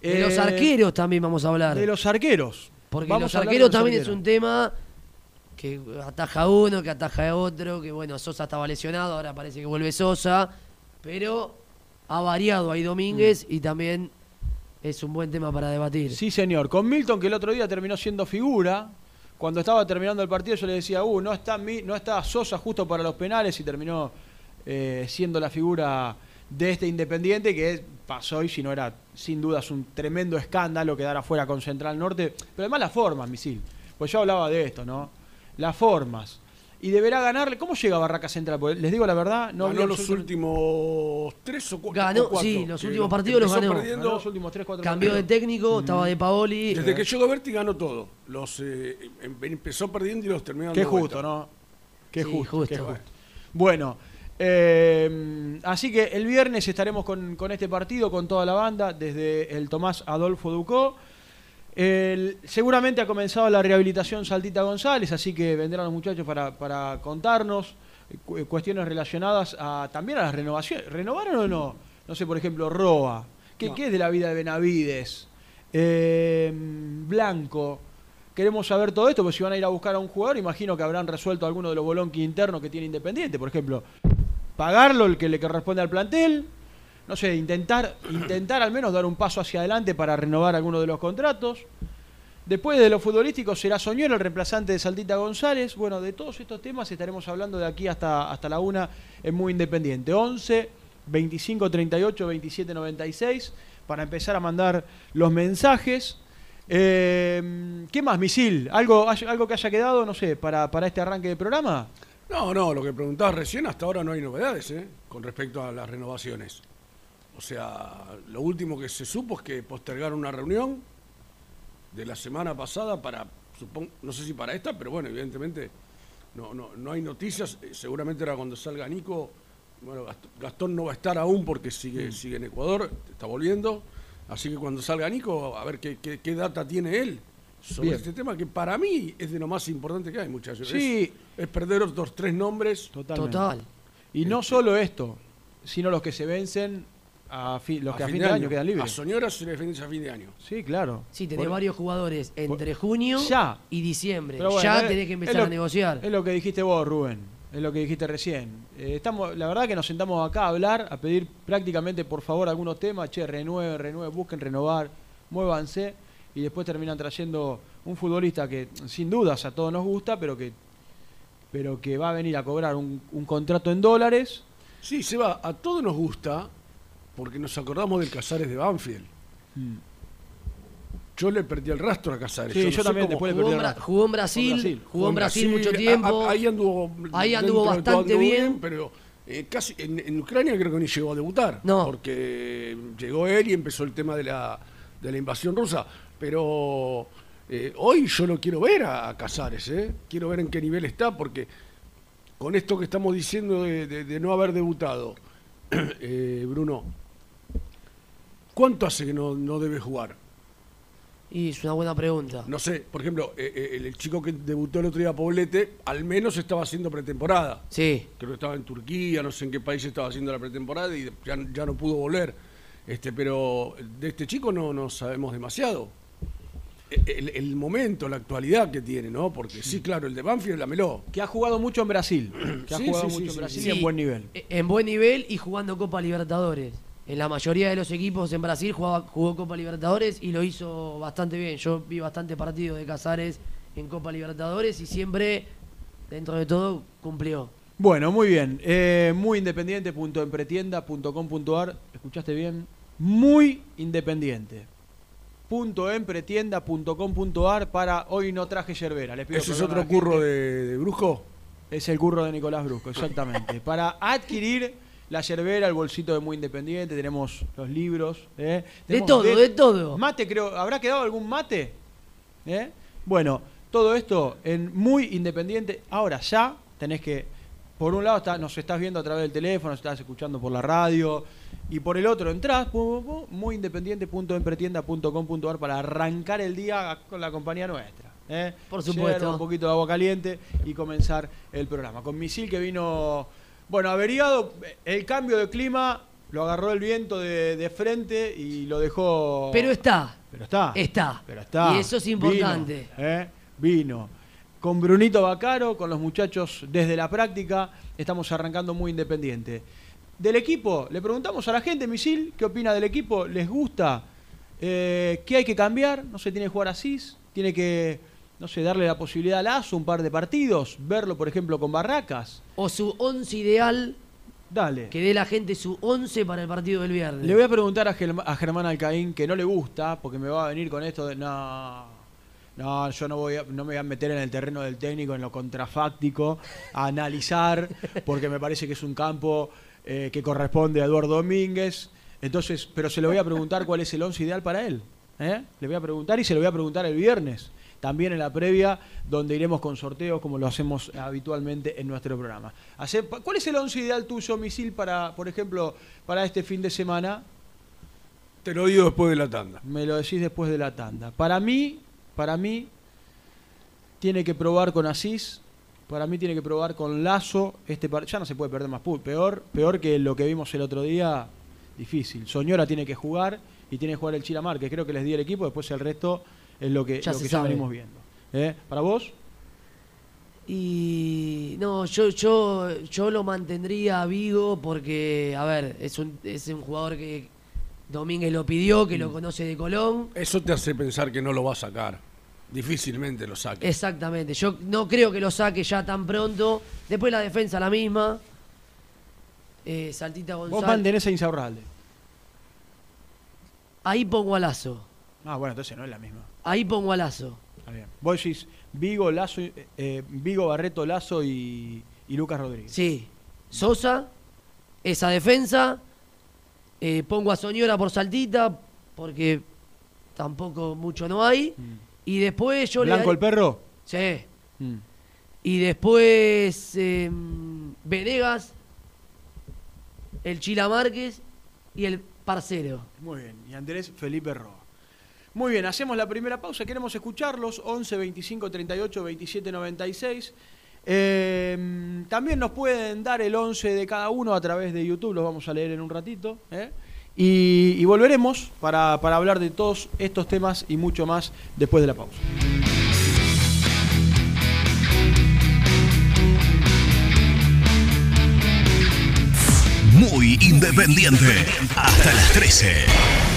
De Eh, los arqueros también vamos a hablar. De los arqueros. Porque Vamos los a arqueros los también es un tema que ataja uno, que ataja a otro, que bueno, Sosa estaba lesionado, ahora parece que vuelve Sosa, pero ha variado ahí Domínguez y también es un buen tema para debatir. Sí, señor. Con Milton, que el otro día terminó siendo figura. Cuando estaba terminando el partido, yo le decía, uh, no está, Mi- no está Sosa justo para los penales y terminó eh, siendo la figura de este Independiente que pasó y si no era sin dudas un tremendo escándalo quedar afuera con Central Norte. Pero además las formas, Misil. Pues yo hablaba de esto, ¿no? Las formas. Y deberá ganarle. ¿Cómo llega Barraca Central? Porque les digo la verdad, no Ganó los últimos tres o cu- Ganó, cuatro. sí, los últimos partidos los ganó. ganó los últimos tres, cuatro Cambió de técnico, estaba de Paoli. Desde que llegó Berti ganó todo. Los eh, em- empezó perdiendo y los terminó Qué justo, vuelta. ¿no? Qué Sí, justo, justo. qué justo. Bueno, eh, así que el viernes estaremos con, con este partido, con toda la banda, desde el Tomás Adolfo Ducó. El- seguramente ha comenzado la rehabilitación Saltita González, así que vendrán los muchachos para, para contarnos eh, cu- cuestiones relacionadas a, también a las renovaciones. ¿Renovaron o no? No sé, por ejemplo, Roa. ¿Qué, No. qué es de la vida de Benavides? Eh, Blanco. Queremos saber todo esto, porque si van a ir a buscar a un jugador, imagino que habrán resuelto alguno de los bolonquis internos que tiene Independiente. Por ejemplo, pagarlo el que le corresponde al plantel. No sé, intentar, intentar al menos dar un paso hacia adelante para renovar alguno de los contratos. Después de lo futbolístico será Soñero, el reemplazante de Saltita González. Bueno, de todos estos temas estaremos hablando de aquí hasta, hasta la una en Muy Independiente. 11 25 38 27 96 para empezar a mandar los mensajes. Eh, ¿Qué más, Misil? ¿Algo, ¿Algo que haya quedado, no sé, para, para este arranque de programa? No, no, lo que preguntabas recién, hasta ahora no hay novedades ¿eh? con respecto a las renovaciones. O sea, lo último que se supo es que postergaron una reunión de la semana pasada para, supon- no sé si para esta, pero bueno, evidentemente no, no, no hay noticias. Eh, Seguramente era cuando salga Nico. Bueno, Gast- Gastón no va a estar aún porque sigue, sigue en Ecuador, está volviendo. Así que cuando salga Nico, a ver qué, qué- qué data tiene él sobre Bien. este tema, que para mí es de lo más importante que hay, muchachos. Sí. Es, es perder otros tres nombres. Totalmente. Total. Y no solo esto, sino los que se vencen, a fi- los que a fin de año, quedan A libres. Soñora se le defiende a fin de año. Sí, claro. Sí, tenés Por- varios jugadores entre junio Ya. y diciembre. Bueno, ya es- tenés que empezar lo- a negociar. Es lo que dijiste vos, Rubén. Es lo que dijiste recién. Eh, estamos, la verdad que nos sentamos acá a hablar, a pedir prácticamente por favor algunos temas. Che, renueven, renueven, busquen renovar, muévanse. Y después terminan trayendo un futbolista que sin dudas a todos nos gusta, pero que, pero que va a venir a cobrar un, un contrato en dólares. Sí, se va. A todos nos gusta porque nos acordamos del Casares de Banfield. Yo le perdí el rastro a Casares. Sí, no yo sé también después le Jugó perdí el Bra- rastro. jugó en Brasil, jugó en Brasil mucho a- a- tiempo. ahí anduvo, Ahí bastante anduvo bien. pero eh, casi en, en Ucrania creo que ni llegó a debutar. No. Porque llegó él y empezó el tema de la, de la invasión rusa. Pero eh, hoy yo lo quiero ver a, a Casares, ¿eh? Quiero ver en qué nivel está, porque con esto que estamos diciendo de, de- de no haber debutado, [CLEARS THROAT] eh, Bruno, ¿cuánto hace que no, no debe jugar? Y es una buena pregunta. No sé, por ejemplo, eh, eh, el, el chico que debutó el otro día, Poblete, al menos estaba haciendo pretemporada. Sí. Creo que estaba en Turquía, no sé en qué país estaba haciendo la pretemporada y ya, ya no pudo volver. Este, pero de este chico no, no sabemos demasiado. E- El, el momento, la actualidad que tiene, ¿no? Porque sí, claro, el de Banfield la meló. Que ha jugado mucho en Brasil. [CLEARS THROAT] Que ha Sí, jugado sí, sí, mucho sí, en Brasil sí. y en buen nivel. Eh, En buen nivel y jugando Copa Libertadores. En la mayoría de los equipos en Brasil jugaba- jugó Copa Libertadores y lo hizo bastante bien. Yo vi bastante partidos de Casares en Copa Libertadores y siempre, dentro de todo, cumplió. Bueno, muy bien. Eh, muy independiente.empretienda.com.ar. ¿Escuchaste bien? Muy independiente. Punto empretienda.com.ar para hoy no traje yerbera. Les pido ¿Ese es otro curro de, de Brujo? Es el curro de Nicolás Brusco, exactamente. [LAUGHS] Para adquirir la yerbera, el bolsito de Muy Independiente, tenemos los libros. ¿eh? De todo, de todo. Mate, creo. ¿Habrá quedado algún mate? ¿Eh? Bueno, todo esto en Muy Independiente. Ahora ya tenés que, por un lado está- nos estás viendo a través del teléfono, nos estás escuchando por la radio. Y por el otro entrás, pum, pum, muyindependiente.empretienda.com.ar para arrancar el día con la compañía nuestra. ¿eh? Por supuesto. Yerba, un poquito de agua caliente y comenzar el programa. Con Misil que vino, bueno, averiado, el cambio de clima lo agarró el viento de, de frente y lo dejó... Pero está. Pero está. Está. Pero está. Y eso es importante. Vino, ¿eh? Vino. Con Brunito Bacaro, con los muchachos desde la práctica, estamos arrancando muy independiente. Del equipo, le preguntamos a la gente, Misil, ¿qué opina del equipo? ¿Les gusta? Eh, ¿Qué hay que cambiar? No se tiene que jugar así, tiene que, no sé, darle la posibilidad a Lazo un par de partidos, verlo, por ejemplo, con Barracas. O su once ideal, Dale. que dé la gente su once para el partido del viernes. Le voy a preguntar a, Germ- a Germán Alcaín que no le gusta, porque me va a venir con esto de no, no, yo no voy a- no me voy a meter en el terreno del técnico, en lo contrafáctico, a analizar, porque me parece que es un campo eh, que corresponde a Eduardo Domínguez. Entonces, pero se le voy a preguntar cuál es el once ideal para él. ¿eh? Le voy a preguntar y se lo voy a preguntar el viernes. También en la previa, donde iremos con sorteos como lo hacemos habitualmente en nuestro programa. ¿Cuál es el once ideal tuyo, Misil, para, por ejemplo, para este fin de semana? Te lo digo después de la tanda. Me lo decís después de la tanda. Para mí, para mí, tiene que probar con Asís. Para mí tiene que probar con Lazo. Este par- ya no se puede perder más. Peor, peor que lo que vimos el otro día. Difícil. Soñora tiene que jugar y tiene que jugar el Chilamar, que creo que les di el equipo. Después el resto es lo que Ya lo que ya venimos viendo. ¿Eh? ¿Para vos? Y no, yo, yo, yo lo mantendría a Vigo porque, a ver, es un, es un jugador que Domínguez lo pidió, que Mm. lo conoce de Colón. Eso te hace pensar que no lo va a sacar. Difícilmente lo saque. Exactamente, yo no creo que lo saque ya tan pronto. Después la defensa la misma. Eh, Saltita Vos González. mantenés a Insaurralde. Ahí pongo a Lazo. Ah, bueno, entonces no es la misma. Ahí pongo a Lazo. Está bien. Vos decís Vigo, Lazo, eh, Vigo, Barreto, Lazo y, y Lucas Rodríguez. Sí. Sosa, esa defensa. eh, pongo a Soñora por Saltita, porque tampoco mucho no hay. Y después yo ¿Blanco le. el perro? Sí. Mm. Y después eh, Venegas, el Chila Márquez y el Parcero. Muy bien. Y Andrés Felipe Roa. Muy bien, hacemos la primera pausa. Queremos escucharlos. 11 25 38 27 96. Eh, también nos pueden dar el 11 de cada uno a través de YouTube. Los vamos a leer en un ratito. ¿eh? Y, y volveremos para, para hablar de todos estos temas y mucho más después de la pausa. Muy independiente. Hasta las 13.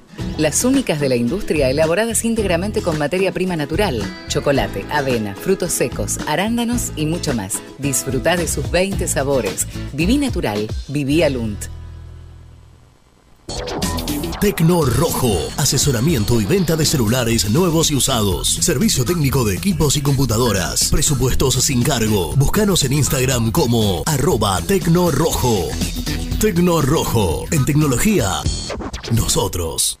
Las únicas de la industria elaboradas íntegramente con materia prima natural, chocolate, avena, frutos secos, arándanos y mucho más. Disfruta de sus 20 sabores. Viví natural, viví Alunt. Tecno Rojo, asesoramiento y venta de celulares nuevos y usados, servicio técnico de equipos y computadoras, presupuestos sin cargo. Búscanos en Instagram como arroba Tecno Rojo. Rojo, en tecnología, nosotros.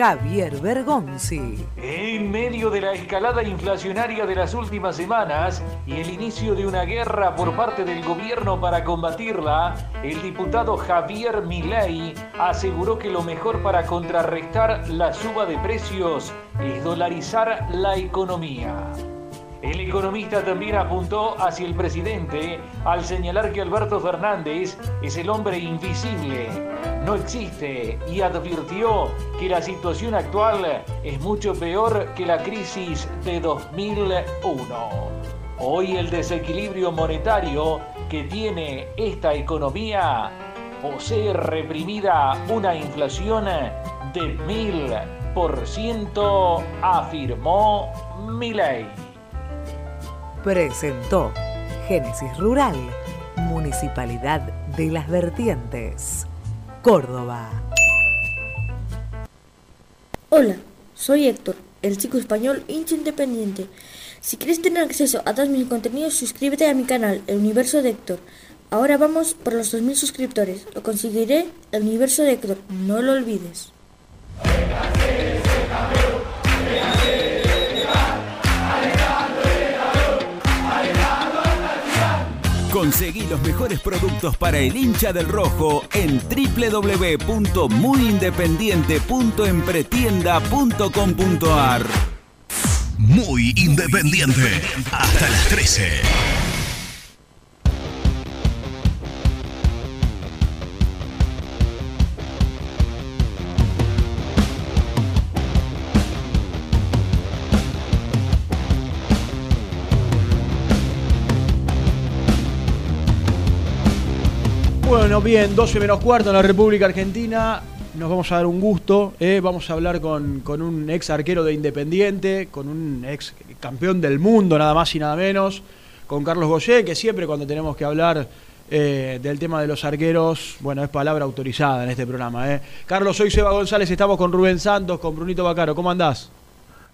Javier Bergonzi. En medio de la escalada inflacionaria de las últimas semanas y el inicio de una guerra por parte del gobierno para combatirla, el diputado Javier Milei aseguró que lo mejor para contrarrestar la suba de precios es dolarizar la economía. El economista también apuntó hacia el presidente al señalar que Alberto Fernández es el hombre invisible, no existe y advirtió que la situación actual es mucho peor que la crisis de 2001. Hoy el desequilibrio monetario que tiene esta economía posee reprimida una inflación de mil por ciento, afirmó Milei presentó Génesis Rural, Municipalidad de las Vertientes, Córdoba. Hola, soy Héctor, el chico español hincha independiente. Si quieres tener acceso a todos mis contenidos, suscríbete a mi canal, El Universo de Héctor. Ahora vamos por los 2.000 suscriptores. Lo conseguiré, El Universo de Héctor. No lo olvides. Conseguí los mejores productos para el hincha del rojo en www.muyindependiente.empretienda.com.ar. Muy independiente. Hasta las 13. Bueno, bien, 12 menos cuarto en la República Argentina. Nos vamos a dar un gusto. eh, Vamos a hablar con, con un ex arquero de Independiente, con un ex campeón del mundo, nada más y nada menos, con Carlos Goyé, que siempre cuando tenemos que hablar eh, del tema de los arqueros, bueno, es palabra autorizada en este programa. ¿eh? Carlos, soy Seba González, estamos con Rubén Santos, con Brunito Bacaro. ¿Cómo andás?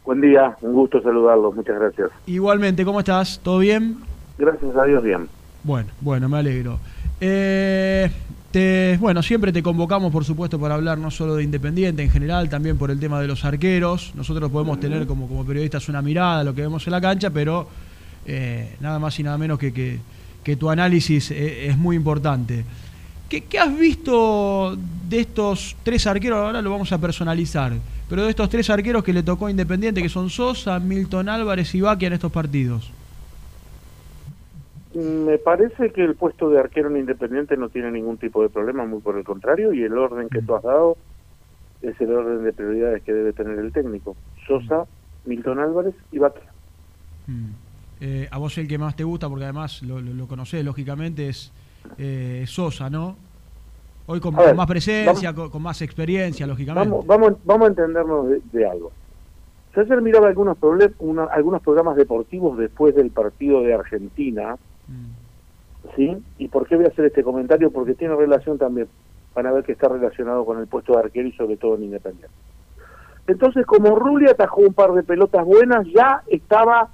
Buen día, un gusto saludarlos, muchas gracias. Igualmente, ¿cómo estás? ¿Todo bien? Gracias a Dios, bien. Bueno, bueno, me alegro. Eh, bueno, siempre te convocamos, por supuesto, para hablar no solo de Independiente en general, también por el tema de los arqueros. Nosotros podemos tener como, como periodistas una mirada a lo que vemos en la cancha, pero eh, nada más y nada menos que, que, tu análisis eh, es muy importante. ¿Qué, ¿Qué, has visto de estos tres arqueros? Ahora lo vamos a personalizar, pero de estos tres arqueros que le tocó Independiente, que son Sosa, Milton Álvarez y Baquia en estos partidos. Me parece que el puesto de arquero en Independiente no tiene ningún tipo de problema, muy por el contrario, y el orden que tú has dado es el orden de prioridades que debe tener el técnico. Sosa, Milton Álvarez y Baquia. Mm. Eh, a vos el que más te gusta, porque además lo, lo, lo conocés lógicamente, es eh, Sosa, ¿no? Hoy con, ver, con más presencia, vamos, con, con, más experiencia, lógicamente. Vamos, vamos, vamos a entendernos de, de algo. Yo ayer miraba algunos, una, algunos programas deportivos después del partido de Argentina, ¿sí? ¿Y por qué voy a hacer este comentario? Porque tiene relación también, van a ver que está relacionado con el puesto de arquero y sobre todo en Independiente. Entonces, como Rulli atajó un par de pelotas buenas, ya estaba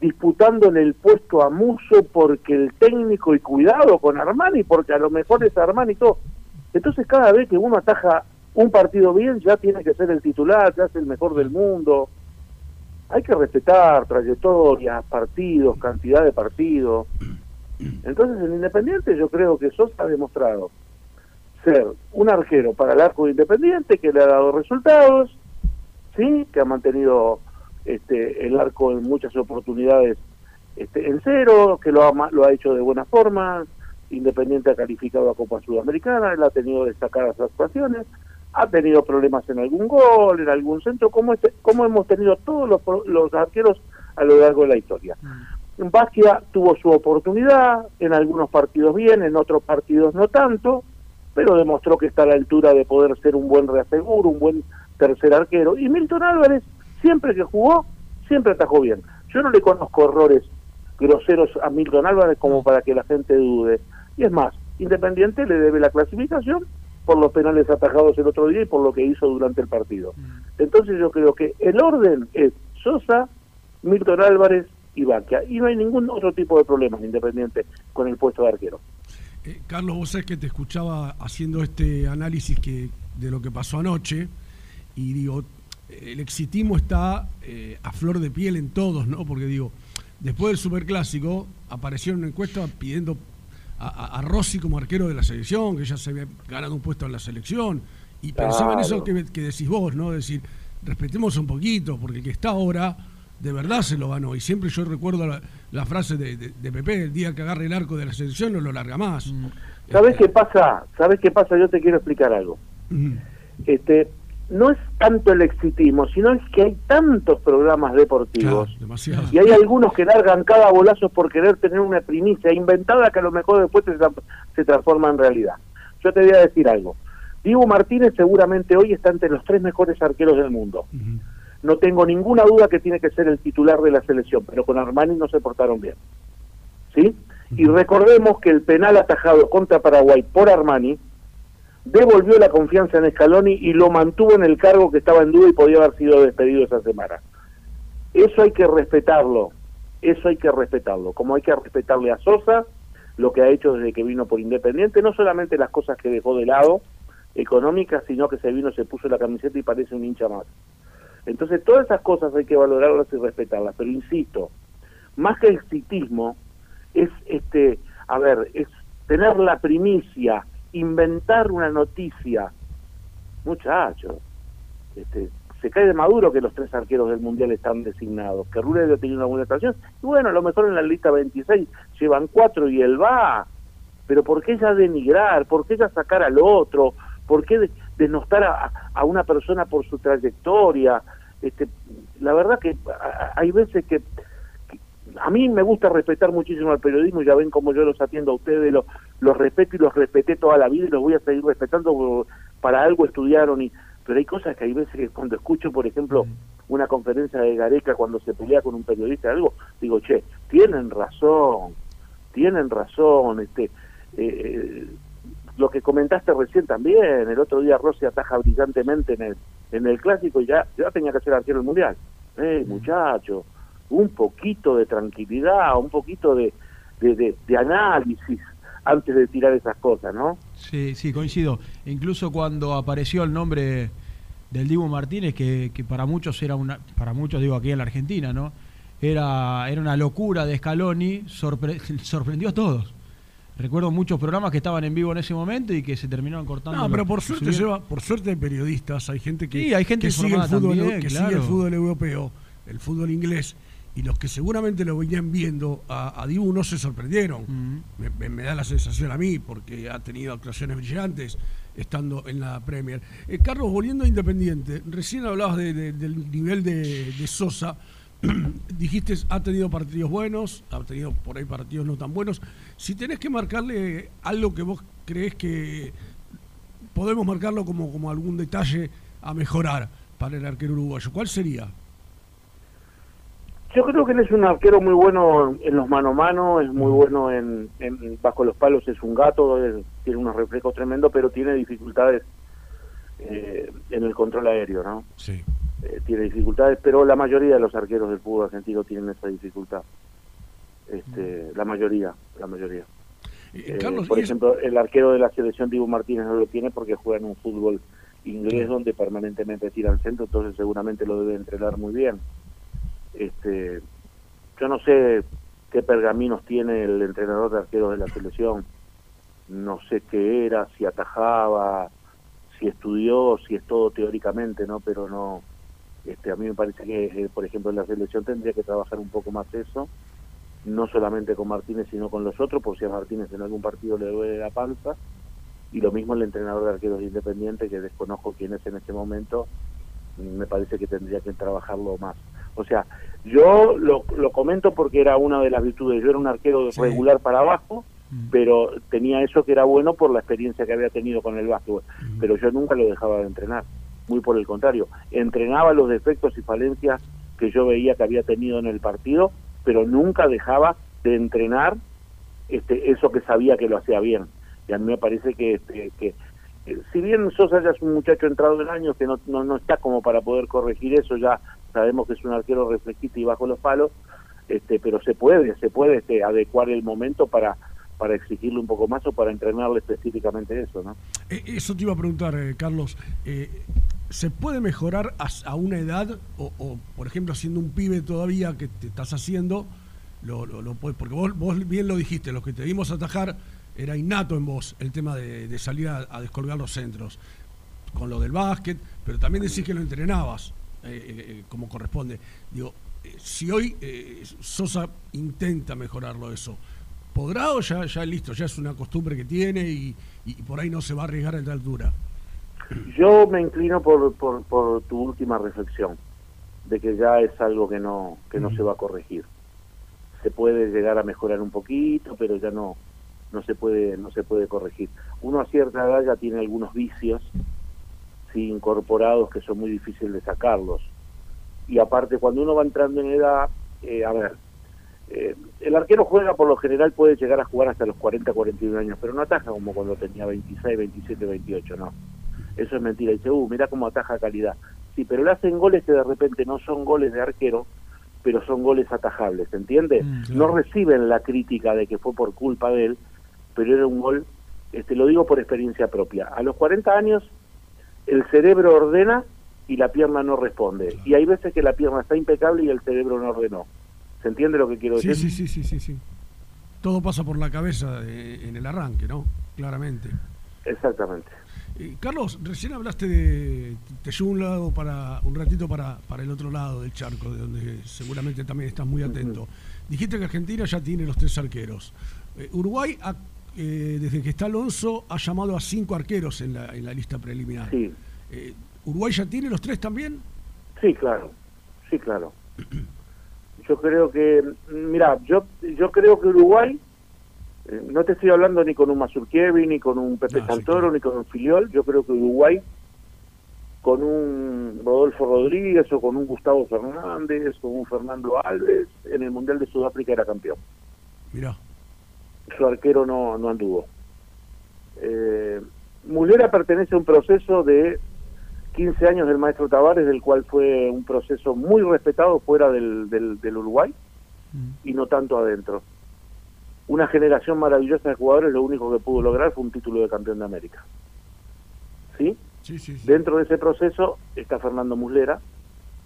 disputándole el puesto a Muso porque el técnico y cuidado con Armani, porque a lo mejor es Armani y todo. Entonces, cada vez que uno ataja un partido bien, ya tiene que ser el titular, ya es el mejor del mundo. Hay que respetar trayectorias, partidos, cantidad de partidos. Entonces, en Independiente yo creo que Sosa ha demostrado ser un arquero para el arco de Independiente, que le ha dado resultados, sí, que ha mantenido este, el arco en muchas oportunidades este, en cero, que lo ha, lo ha hecho de buena forma, Independiente ha calificado a Copa Sudamericana, él ha tenido destacadas actuaciones, ha tenido problemas en algún gol, en algún centro, como, este, como hemos tenido todos los, los arqueros a lo largo de la historia. Mm. Basquia tuvo su oportunidad, en algunos partidos bien, en otros partidos no tanto, pero demostró que está a la altura de poder ser un buen reaseguro, un buen tercer arquero. Y Milton Álvarez, siempre que jugó, siempre atajó bien. Yo no le conozco errores groseros a Milton Álvarez como para que la gente dude. Y es más, Independiente le debe la clasificación por los penales atajados el otro día y por lo que hizo durante el partido. Entonces yo creo que el orden es Sosa, Milton Álvarez y Baquia. Y no hay ningún otro tipo de problemas Independiente con el puesto de arquero. Eh, Carlos, vos sabés que te escuchaba haciendo este análisis que, de lo que pasó anoche y digo, el exitismo está eh, a flor de piel en todos, ¿no? Porque digo, después del Superclásico aparecieron encuestas pidiendo a, a, Rossi como arquero de la selección, que ya se había ganado un puesto en la selección, y claro. pensaba en eso que, que, decís vos, ¿no? decir, respetemos un poquito, porque el que está ahora de verdad se lo ganó. Y siempre yo recuerdo la, la frase de, de, de, Pepe, el día que agarre el arco de la selección no lo larga más. ¿Sabes este... qué pasa? ¿Sabes qué pasa? Yo te quiero explicar algo. Este, no es tanto el exitismo, sino es que hay tantos programas deportivos claro, y hay algunos que largan cada bolazo por querer tener una primicia inventada que a lo mejor después se, se transforma en realidad. Yo te voy a decir algo. Diego Martínez seguramente hoy está entre los tres mejores arqueros del mundo. Uh -huh. No tengo ninguna duda que tiene que ser el titular de la selección, pero con Armani no se portaron bien. ¿Sí? Uh -huh. Y recordemos que el penal atajado contra Paraguay por Armani devolvió la confianza en Scaloni y lo mantuvo en el cargo que estaba en duda y podía haber sido despedido esa semana. Eso hay que respetarlo, eso hay que respetarlo, como hay que respetarle a Sosa lo que ha hecho desde que vino por Independiente, no solamente las cosas que dejó de lado económicas, sino que se vino, se puso la camiseta y parece un hincha más. Entonces todas esas cosas hay que valorarlas y respetarlas, pero insisto, más que exitismo es este, a ver, es tener la primicia, inventar una noticia. Muchachos, este, se cae de maduro que los tres arqueros del Mundial están designados, que ha tenido una buena estación, y bueno, a lo mejor en la lista 26 llevan cuatro y él va, pero ¿por qué ya denigrar? ¿Por qué ya sacar al otro? ¿Por qué denostar a, a una persona por su trayectoria? Este, la verdad que hay veces que a mí me gusta respetar muchísimo al periodismo, ya ven como yo los atiendo a ustedes, los, los respeto y los respeté toda la vida y los voy a seguir respetando, para algo estudiaron, y pero hay cosas que hay veces que cuando escucho, por ejemplo, una conferencia de Gareca cuando se pelea con un periodista algo, digo, che, tienen razón, tienen razón, este eh, lo que comentaste recién también, el otro día Rossi ataja brillantemente en el, en el clásico y ya, ya tenía que ser arquero del mundial. Eh, muchacho, un poquito de tranquilidad, un poquito de, de, de, análisis antes de tirar esas cosas, ¿no? Sí, sí, coincido. Incluso cuando apareció el nombre del Dibu Martínez, que, que para muchos era una, para muchos digo aquí en la Argentina, ¿no? Era, era una locura de Scaloni, [LAUGHS] sorprendió a todos. Recuerdo muchos programas que estaban en vivo en ese momento y que se terminaron cortando. No, pero por suerte lleva, por suerte hay periodistas, hay gente que, hay gente que, sigue, el fútbol, que sigue el fútbol europeo, el fútbol inglés, y los que seguramente lo venían viendo a, a Dibu no se sorprendieron. me, da la sensación a mí, porque ha tenido actuaciones brillantes estando en la Premier. Eh, Carlos, volviendo a Independiente, recién hablabas del nivel de, de Sosa. [CLEARS THROAT] dijiste, ha tenido partidos buenos, ha tenido por ahí partidos no tan buenos. Si tenés que marcarle algo que vos crees que podemos marcarlo como, como algún detalle a mejorar para el arquero uruguayo, ¿cuál sería? Yo creo que él es un arquero muy bueno en los mano a mano, es muy bueno en, bajo los palos, es un gato, tiene unos reflejos tremendos, pero tiene dificultades eh, en el control aéreo, ¿no? Sí. Eh, tiene dificultades, pero la mayoría de los arqueros del fútbol argentino tienen esa dificultad. Este, La mayoría, la mayoría. Eh, por ejemplo, el arquero de la selección, Diego Martínez, no lo tiene porque juega en un fútbol inglés donde permanentemente tiran centro, entonces seguramente lo debe entrenar muy bien. Este, yo no sé qué pergaminos tiene el entrenador de arqueros de la selección, no sé qué era, si atajaba, si estudió, si es todo teóricamente, ¿no? Pero no, este, a mí me parece que, eh, por ejemplo, en la selección tendría que trabajar un poco más eso, no solamente con Martínez, sino con los otros, por si a Martínez en algún partido le duele la panza. Y lo mismo el entrenador de arqueros independiente, que desconozco quién es en este momento, me parece que tendría que trabajarlo más. O sea, yo lo, lo comento porque era una de las virtudes. Yo era un arquero regular para abajo, mm. pero tenía eso que era bueno por la experiencia que había tenido con el básquetbol. Mm. Pero yo nunca lo dejaba de entrenar muy por el contrario, entrenaba los defectos y falencias que yo veía que había tenido en el partido, pero nunca dejaba de entrenar este, eso que sabía que lo hacía bien. Y a mí me parece que, este, que eh, si bien Sosa ya es un muchacho entrado en años que no, no, no, está como para poder corregir eso, ya sabemos que es un arquero reflejista y bajo los palos, este, pero se puede, se puede este, adecuar el momento para para exigirle un poco más o para entrenarle específicamente eso, ¿no? Eh, eso te iba a preguntar, eh, Carlos. Eh, ¿Se puede mejorar a, una edad o, por ejemplo, siendo un pibe todavía que te estás haciendo, lo, lo, porque vos, vos, bien lo dijiste, lo que te dimos atajar era innato en vos el tema de, salir a, descolgar los centros, con lo del básquet, pero también decís que lo entrenabas como corresponde. Digo, si hoy Sosa intenta mejorarlo eso, ¿podrá o ya, ya listo, ya es una costumbre que tiene y, y por ahí no se va a arriesgar a la altura? Yo me inclino por, por, por, tu última reflexión, de que ya es algo que no, que no se va a corregir. Se puede llegar a mejorar un poquito, pero ya no, no se puede, no se puede corregir. Uno a cierta edad ya tiene algunos vicios incorporados que son muy difíciles de sacarlos. Y aparte, cuando uno va entrando en edad, eh, a ver, eh, el arquero juega por lo general, puede llegar a jugar hasta los 40, 41 años, pero no ataja como cuando tenía 26, 27, 28, no. Eso es mentira. Dice, uh, mira cómo ataja calidad. Sí, pero le hacen goles que de repente no son goles de arquero, pero son goles atajables, ¿entiende? Mm, no reciben la crítica de que fue por culpa de él, pero era un gol, este lo digo por experiencia propia. A los 40 años el cerebro ordena y la pierna no responde. Y hay veces que la pierna está impecable y el cerebro no ordenó. ¿Se entiende lo que quiero decir? Sí, sí, sí, sí, sí. Todo pasa por la cabeza en el arranque, ¿no? Claramente. Exactamente. Eh, Carlos, recién hablaste de. Te llevo un lado para un ratito para, para el otro lado del charco, de donde seguramente también estás muy atento. Dijiste que Argentina ya tiene los tres arqueros. Eh, Uruguay, eh, desde que está Alonso, ha llamado a cinco arqueros en la, en la lista preliminar. Sí. ¿Uruguay ya tiene los tres también? Sí, claro. Sí, claro. yo creo que. Mira, yo, yo creo que Uruguay eh, no te estoy hablando ni con un Mazurkiewicz, ni con un Pepe Santoro, ni con un Filiol. Yo creo que Uruguay, con un Rodolfo Rodríguez o con un Gustavo Fernández, con un Fernando Alves, en el Mundial de Sudáfrica era campeón. Mira. Su arquero no, no anduvo. Eh, Mulera pertenece a un proceso de 15 años del maestro Tavares, del cual fue un proceso muy respetado fuera del, del, del Uruguay y no tanto adentro. Una generación maravillosa de jugadores, lo único que pudo lograr fue un título de campeón de América. ¿Sí? Sí, sí, sí. Dentro de ese proceso está Fernando Muslera,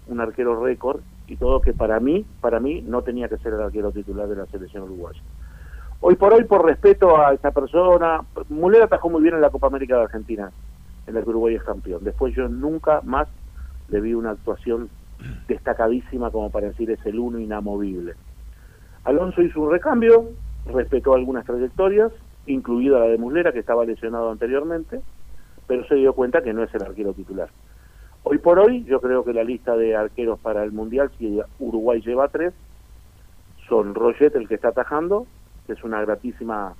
un arquero récord y todo que para mí, para mí no tenía que ser el arquero titular de la selección uruguaya. Hoy por hoy, por respeto a esta persona, Muslera atajó muy bien en la Copa América de Argentina, en la que Uruguay es campeón. Después yo nunca más le vi una actuación destacadísima como para decir es el uno inamovible. Alonso hizo un recambio, respetó algunas trayectorias, incluida la de Muslera, que estaba lesionado anteriormente, pero se dio cuenta que no es el arquero titular. Hoy por hoy, yo creo que la lista de arqueros para el Mundial, si Uruguay lleva tres, son Roget, el que está atajando, es una gratísima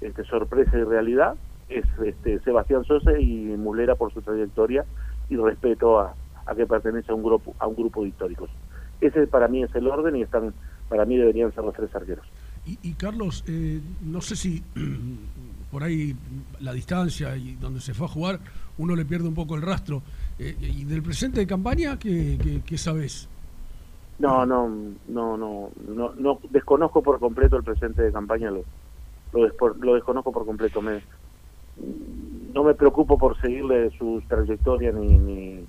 este, sorpresa y realidad, es este, Sebastián Sosa y Muslera por su trayectoria y respeto a, a que pertenece a un grupo a un grupo de históricos. Ese para mí es el orden y están para mí deberían ser los tres arqueros. Y, y Carlos, eh, no sé si [CLEARS THROAT] por ahí la distancia y donde se fue a jugar, uno le pierde un poco el rastro. Eh, ¿Y del presente de campaña qué, qué, qué sabes? No, no, no, no, no, no, desconozco por completo el presente de campaña, lo, lo, despo- lo desconozco por completo. Me, no me preocupo por seguirle su trayectoria ni, ni,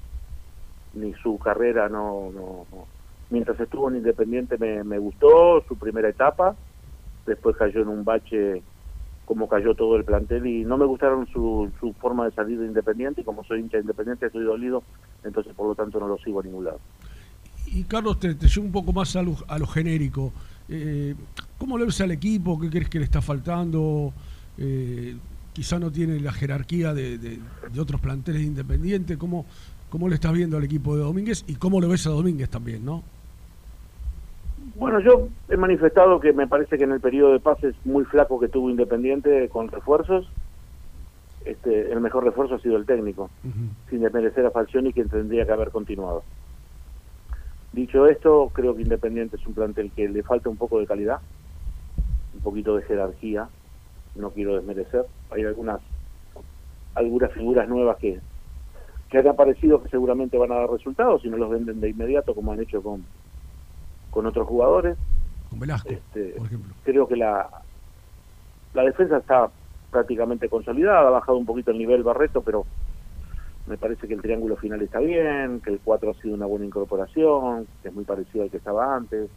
ni su carrera, no, no. Mientras estuvo en Independiente me, me gustó su primera etapa, después cayó en un bache como cayó todo el plantel y no me gustaron su, su forma de salir de Independiente como soy hincha de Independiente estoy dolido, entonces por lo tanto no lo sigo a ningún lado. Y Carlos, te, te llevo un poco más a lo, a lo genérico. Eh, ¿Cómo le ves al equipo? ¿Qué crees que le está faltando? Eh, quizá no tiene la jerarquía de, de- de otros planteles de Independiente. ¿Cómo, ¿Cómo le estás viendo al equipo de Domínguez? Y cómo lo ves a Domínguez también, ¿no? Bueno, yo he manifestado que me parece que en el periodo de pases muy flaco que tuvo Independiente con refuerzos, este, el mejor refuerzo ha sido el técnico, sin desmerecer a Falcioni, quien tendría que haber continuado. Dicho esto, creo que Independiente es un plantel que le falta un poco de calidad, un poquito de jerarquía, no quiero desmerecer. Hay algunas algunas figuras nuevas que, que han aparecido que seguramente van a dar resultados si no los venden de inmediato, como han hecho con, con otros jugadores. Con Velasco, Este, por ejemplo. creo que la, la defensa está prácticamente consolidada, ha bajado un poquito el nivel Barreto, pero me parece que el triángulo final está bien, que el 4 ha sido una buena incorporación, que es muy parecido al que estaba antes.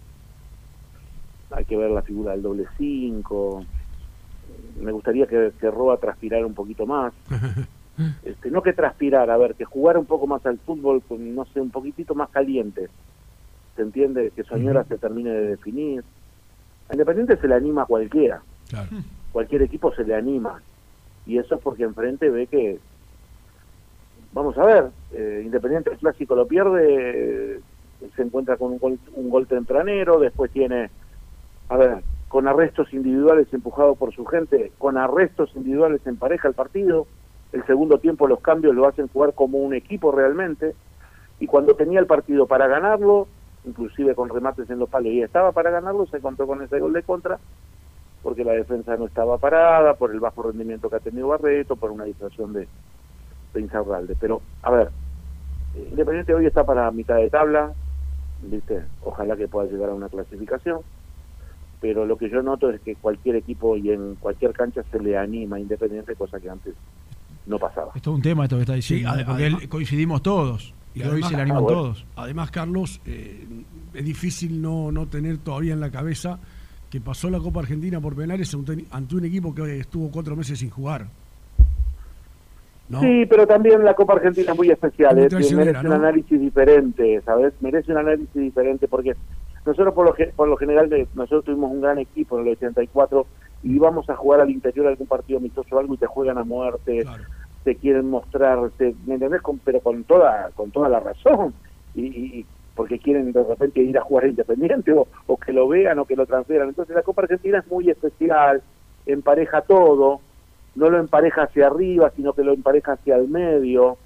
Hay que ver la figura del doble 5. Me gustaría que, que Roa transpirara un poquito más. [LAUGHS] Este, no que transpirara, a ver, que jugara un poco más al fútbol, con, no sé, un poquitito más caliente. ¿Se entiende? Que Soñora se termine de definir. A Independiente se le anima a cualquiera. Cualquier equipo se le anima. Y eso es porque enfrente ve que. Vamos a ver, eh, Independiente el clásico lo pierde, eh, se encuentra con un gol, un gol tempranero, después tiene. A ver, con arrestos individuales empujados por su gente, con arrestos individuales en pareja el partido. El segundo tiempo los cambios lo hacen jugar como un equipo realmente. Y cuando tenía el partido para ganarlo, inclusive con remates en los palos, y estaba para ganarlo, se encontró con ese gol de contra, porque la defensa no estaba parada, por el bajo rendimiento que ha tenido Barreto, por una distracción de, de Insaurralde. Pero, a ver, Independiente hoy está para mitad de tabla, ¿viste? Ojalá que pueda llegar a una clasificación. Pero lo que yo noto es que cualquier equipo y en cualquier cancha se le anima a Independiente, cosa que antes no pasaba. Es todo un tema esto que está diciendo, ade- porque además- él- coincidimos todos. Y, hoy además- se le animan Ah, bueno. todos. Además, Carlos, eh, es difícil no, no tener todavía en la cabeza que pasó la Copa Argentina por penales ante- ante un equipo que estuvo cuatro meses sin jugar. ¿No? Sí, pero también la Copa Argentina es muy especial, Muy ¿eh? merece ¿no? un análisis diferente, ¿sabes? Merece un análisis diferente porque nosotros por lo, por lo general, de- nosotros tuvimos un gran equipo en el 84 y íbamos a jugar al interior de algún partido amistoso o algo y te juegan a muerte, te quieren mostrar, te- ¿me entendés? Con- pero con toda, con toda la razón. Y, y- porque quieren de repente ir a jugar Independiente o, o que lo vean o que lo transfieran. Entonces la Copa Argentina es muy especial, empareja todo, no lo empareja hacia arriba, sino que lo empareja hacia el medio.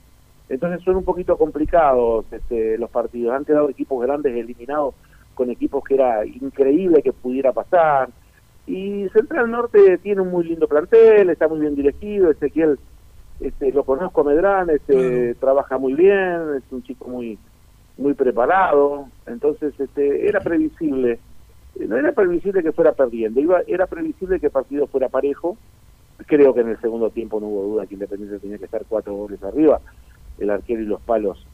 Entonces son un poquito complicados este, los partidos. Han quedado equipos grandes eliminados con equipos que era increíble que pudiera pasar. Y Central Norte tiene un muy lindo plantel, está muy bien dirigido, Ezequiel este, lo conozco a Medrán, este, trabaja muy bien, es un chico muy muy preparado, entonces este, era previsible, no era previsible que fuera perdiendo, iba, era previsible que el partido fuera parejo, creo que en el segundo tiempo no hubo duda que Independiente tenía que estar cuatro goles arriba, el arquero y los palos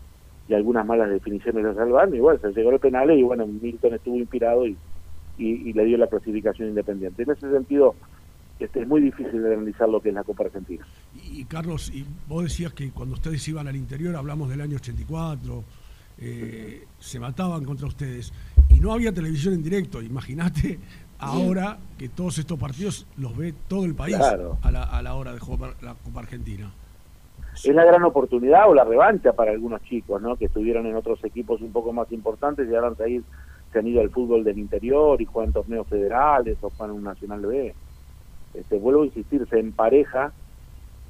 y algunas malas definiciones lo salvaron, bueno, se llegó el penal y bueno, Milton estuvo inspirado y, y, y le dio la clasificación independiente. En ese sentido, este, es muy difícil de analizar lo que es la Copa Argentina. Y, Carlos, y vos decías que cuando ustedes iban al interior, hablamos del año 84, eh, se mataban contra ustedes y no había televisión en directo. Imagínate ahora que todos estos partidos los ve todo el país a, la, a la hora de jugar la Copa Argentina. Es la gran oportunidad o la revancha para algunos chicos, ¿no? Que estuvieron en otros equipos un poco más importantes y ahora han, se han ido al fútbol del interior y juegan torneos federales o juegan un Nacional B. Este, vuelvo a insistir, se empareja.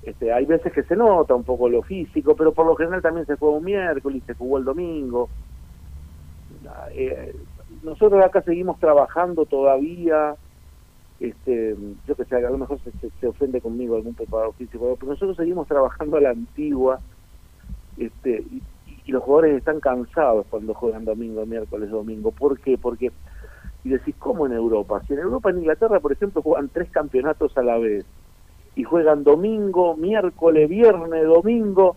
Este, hay veces que se nota un poco lo físico, pero por lo general también se juega un miércoles, se jugó el domingo. Eh, nosotros acá seguimos trabajando todavía este, yo que sé, a lo mejor se, ofende conmigo algún preparador físico, pero nosotros seguimos trabajando a la antigua, este, y, los jugadores están cansados cuando juegan domingo, miércoles, domingo. ¿Por qué? Porque, y decís, ¿cómo en Europa? Si en Europa, en Inglaterra, por ejemplo, juegan tres campeonatos a la vez, y juegan domingo, miércoles, viernes, domingo,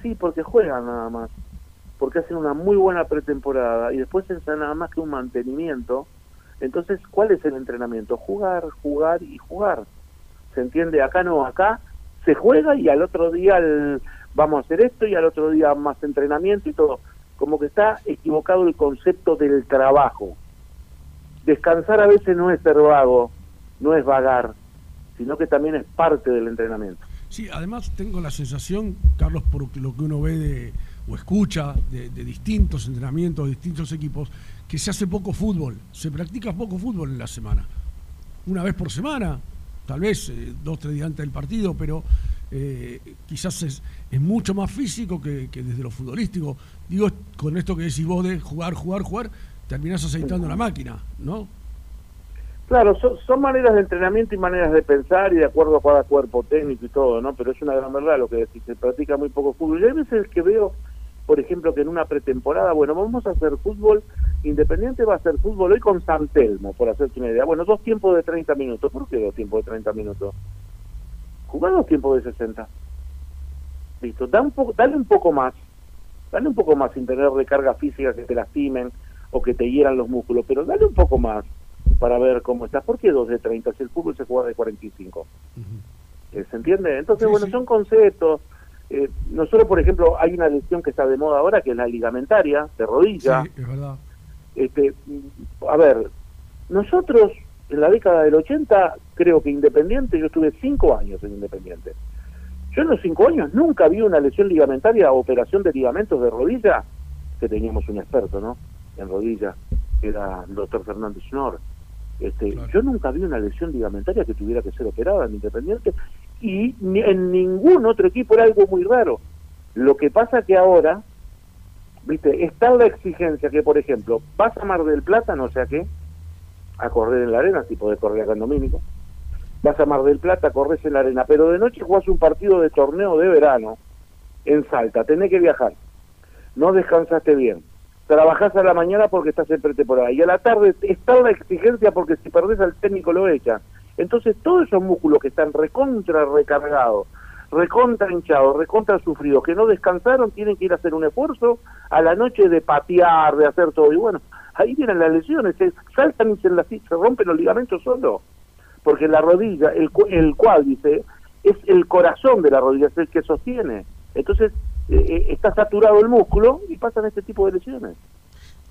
sí, porque juegan nada más, porque hacen una muy buena pretemporada, y después es nada más que un mantenimiento, entonces, ¿cuál es el entrenamiento? Jugar, jugar y jugar. ¿Se entiende? Acá no, acá se juega y al otro día vamos a hacer esto y al otro día más entrenamiento y todo. Como que está equivocado el concepto del trabajo. Descansar a veces no es ser vago, no es vagar, sino que también es parte del entrenamiento. Sí, además tengo la sensación, Carlos, por lo que uno ve de, o escucha de, distintos entrenamientos, de distintos equipos, que se hace poco fútbol, se practica poco fútbol en la semana. Una vez por semana, tal vez eh, dos, tres días antes del partido, pero eh, quizás es, es, mucho más físico que, desde lo futbolístico. Digo, con esto que decís vos de jugar, jugar, jugar, terminás aceitando la máquina, ¿no? Claro, son, son, maneras de entrenamiento y maneras de pensar y de acuerdo a cada cuerpo técnico y todo, ¿no? Pero es una gran verdad lo que decís, se practica muy poco fútbol. Y hay veces que veo por ejemplo, que en una pretemporada, bueno, vamos a hacer fútbol, Independiente va a hacer fútbol hoy con San Telmo, por hacerte una idea. Bueno, dos tiempos de 30 minutos. ¿Por qué dos tiempos de 30 minutos? Jugar dos tiempos de 60. Listo, da un poco, dale un poco más. Dale un poco más sin tener recarga física que te lastimen o que te hieran los músculos, pero dale un poco más para ver cómo estás. ¿Por qué dos de 30 si el fútbol se juega de 45? ¿Se entiende? Entonces, bueno, son conceptos eh, nosotros, por ejemplo, hay una lesión que está de moda ahora, que es la ligamentaria, de rodilla. Sí, es verdad. Este, a ver, nosotros en la década del 80, creo que Independiente, yo estuve cinco años en Independiente. Yo en los cinco años nunca vi una lesión ligamentaria o operación de ligamentos de rodilla, que teníamos un experto, ¿no? En rodilla, que era el doctor Fernández Schnorr. Este, Yo nunca vi una lesión ligamentaria que tuviera que ser operada en Independiente y en ningún otro equipo era algo muy raro. Lo que pasa que ahora, viste, está la exigencia que, por ejemplo, vas a Mar del Plata, no sé a qué, a correr en la arena, si podés correr acá en Domínico, vas a Mar del Plata, corres en la arena, pero de noche jugás un partido de torneo de verano en Salta, tenés que viajar, no descansaste bien, trabajás a la mañana porque estás en pretemporada. Y a la tarde está la exigencia porque si perdés al técnico lo echa entonces todos esos músculos que están recontra recargados, recontra hinchados, recontra sufridos, que no descansaron, tienen que ir a hacer un esfuerzo a la noche de patear, de hacer todo. Y bueno, ahí vienen las lesiones, se saltan y se, se rompen los ligamentos solo. Porque la rodilla, el, el cuádriceps, es el corazón de la rodilla, es el que sostiene. Entonces eh, eh, está saturado el músculo y pasan este tipo de lesiones.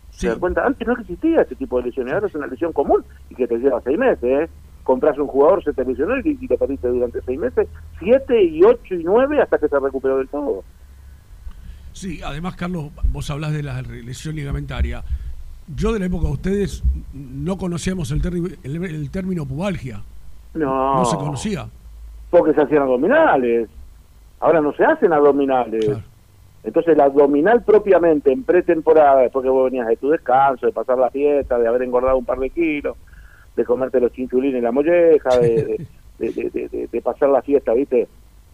¿Se dan cuenta? Antes no existía este tipo de lesiones, ahora es una lesión común y que te lleva seis meses, ¿eh? Compras un jugador, se te lesionó y, y lo perdiste durante seis meses, siete y ocho y nueve hasta que se recuperó del todo. Sí, además, Carlos, vos hablas de la lesión ligamentaria. Yo de la época de ustedes no conocíamos el, el, término pubalgia. No. No se conocía. Porque se hacían abdominales. Ahora no se hacen abdominales. Entonces, el abdominal propiamente en pretemporada, después que vos venías de tu descanso, de pasar la fiesta, de haber engordado un par de kilos, de comerte los chinchulines y la molleja, de, de, de- pasar la fiesta, ¿viste?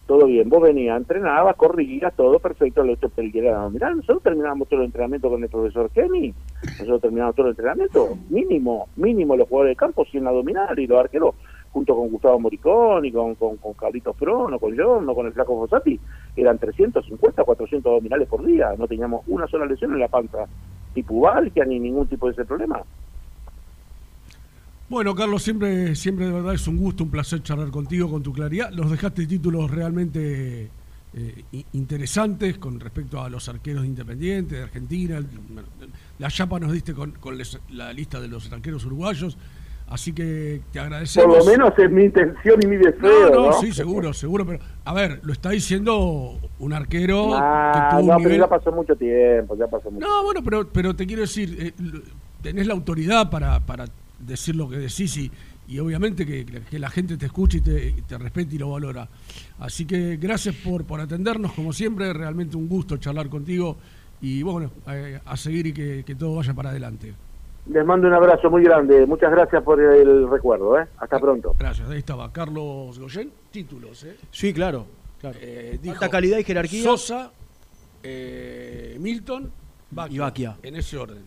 Todo bien. Vos venías, entrenabas, corrías, todo perfecto, lo que queríamos. Mirá, nosotros terminábamos todo el entrenamiento con el profesor Kenny, nosotros terminábamos todo el entrenamiento, mínimo, mínimo los jugadores de campo, 100 abdominales y los arqueros junto con Gustavo Moriconi, con, con, con Carlitos Prono, con John, con el Flaco Fossati, eran 350, 400 abdominales por día, no teníamos una sola lesión en la panza, ni pubalgia, ni ningún tipo de ese problema. Bueno, Carlos, siempre, siempre de verdad es un gusto, un placer charlar contigo, con tu claridad. Nos dejaste títulos realmente eh, interesantes con respecto a los arqueros de Independiente, de Argentina. La chapa nos diste con, con les- la lista de los arqueros uruguayos. Así que te agradecemos. Por lo menos es mi intención y mi deseo, No, ¿no? no, sí, seguro, seguro. Pero, a ver, lo está diciendo un arquero Ah, que tuvo no, un pero nivel... ya pasó mucho tiempo, ya pasó mucho No, bueno, pero, pero te quiero decir, eh, tenés la autoridad para, para decir lo que decís y, y obviamente que, que la gente te escuche y te, te respete y lo valora. Así que gracias por, por atendernos, como siempre, realmente un gusto charlar contigo y bueno, eh, a seguir y que, que todo vaya para adelante. Les mando un abrazo muy grande. Muchas gracias por el recuerdo. ¿eh? Hasta pronto. Gracias, ahí estaba Carlos Goyen, títulos. ¿eh? Sí, claro. claro. Eh, dijo Alta calidad y jerarquía. Sosa, eh, Milton, Baquia, Y Baquia. En ese orden.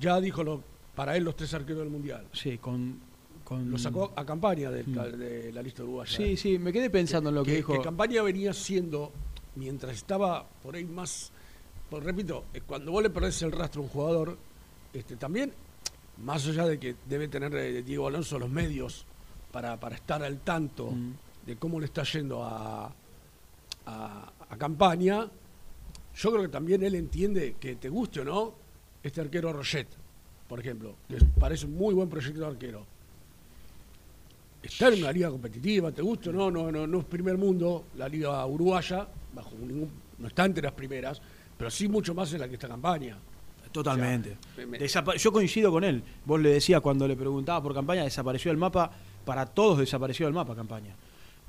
Ya dijo lo, para él los tres arqueros del Mundial. Sí, con... con... Lo sacó a campaña de, Mm. la- de la lista uruguaya. Sí, sí, me quedé pensando en lo que, que, dijo. que campaña venía siendo, mientras estaba por ahí más. Pues repito, eh, cuando vos le perdés el rastro a un jugador, este, también, más allá de que debe tener eh, Diego Alonso los medios para, para estar al tanto Mm. de cómo le está yendo a, a, a campaña, yo creo que también él entiende que te guste o no, este arquero Roget, por ejemplo, que parece un muy buen proyecto de arquero. Está en una liga competitiva, te gusta no, no, no, no es primer mundo, la liga uruguaya, bajo ningún, no está entre las primeras, pero sí mucho más en la que está campaña. Totalmente. O sea, me- me- Desapa- yo coincido con él. Vos le decías cuando le preguntaba por campaña, desapareció el mapa. Para todos desapareció el mapa campaña.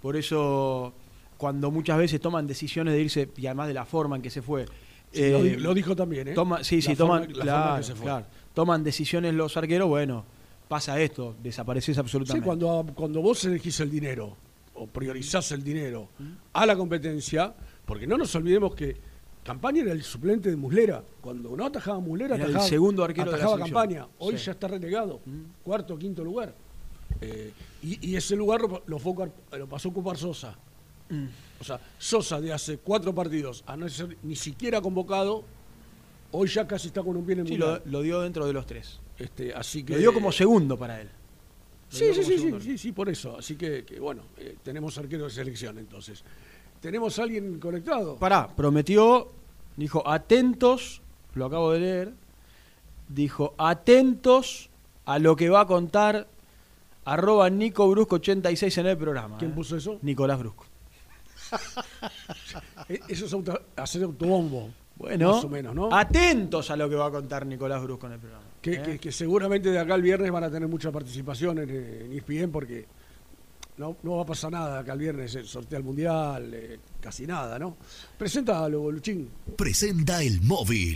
Por eso, cuando muchas veces toman decisiones de irse, y además de la forma en que se fue. Sí, lo lo dijo también, ¿eh? toma- sí, La sí, forma- toman, la forma claro, que se fue. claro. Toman decisiones los arqueros, bueno, pasa esto, desapareces Sí, absolutamente. cuando, cuando vos elegís el dinero o priorizás el dinero a la competencia, porque no nos olvidemos que Campaña era el suplente de Muslera. Cuando no atajaba Muslera, Era el atajaba, segundo arquero de la atajaba. Campaña. Hoy Sí. ya está relegado, cuarto o quinto lugar. Eh, y, y ese lugar lo, lo fue lo pasó a ocupar Sosa. Mm. O sea, Sosa de hace cuatro partidos, a no ser ni siquiera convocado, hoy ya casi está con un pie en el Sí, lo, lo dio dentro de los tres. Este, así que Lo dio como segundo para él. Lo Sí, sí, sí, sí, sí, sí, por eso. Así que, que, bueno, eh, tenemos arquero de selección entonces. ¿Tenemos a alguien conectado? Pará, prometió, dijo, atentos, lo acabo de leer, dijo, atentos a lo que va a contar arroba Nico Brusco 86 en el programa. ¿Quién ¿eh? puso eso? Nicolás Brusco. [LAUGHS] Eh, Eso es auto- hacer autobombo. Bueno, Más o menos, ¿no? atentos a lo que va a contar Nicolás Brusco en el programa. Que, ¿eh? que- que seguramente de acá al viernes van a tener mucha participación en, en ESPN porque no, no va a pasar nada acá el viernes, el sorteo al mundial, eh, casi nada, ¿no? Preséntalo, Luchín. Presenta el móvil.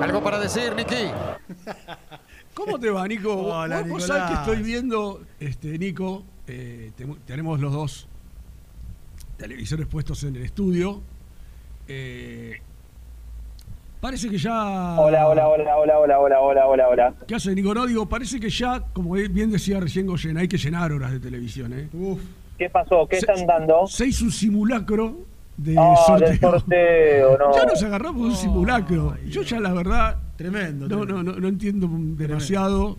¿Algo para decir, Niki? [LAUGHS] ¿Cómo te va, Nico? Hola, Vos- sabés que estoy viendo, este, Nico, eh, te- tenemos los dos televisores puestos en el estudio. Eh, parece que ya... Hola, hola, hola, hola, hola, hola, hola, hola, hola. ¿Qué hace, Nico? No, digo, parece que ya, como bien decía recién Goyen, hay que llenar horas de televisión, ¿eh? ¿Qué pasó? ¿Qué Se- están dando? Se hizo un simulacro de Ah, sorteo. del sorteo, no. Ya nos agarramos un simulacro. Yo ya la verdad Tremendo. no, no, no, no entiendo demasiado.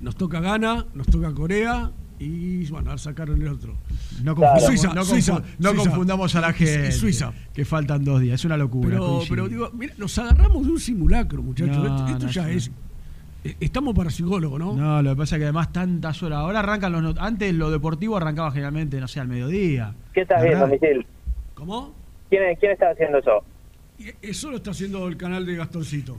Nos toca Ghana, nos toca Corea y, bueno, sacaron el otro. No Claro. Suiza, no confu- Suiza, no Suiza. confundamos a la gente. Suiza. Que faltan dos días. Es una locura. Pero, pero digo, mira, nos agarramos de un simulacro, muchachos. No, esto esto no, ya no. es. eh, Estamos para psicólogo, ¿no? No, lo que pasa es que además tantas horas. Ahora arrancan los. Antes lo deportivo arrancaba generalmente, no sé, al mediodía. ¿Qué estás ¿Verdad? viendo, Michel? ¿Cómo? ¿Quién, ¿Quién está haciendo eso? Y Eso lo está haciendo el canal de Gastoncito.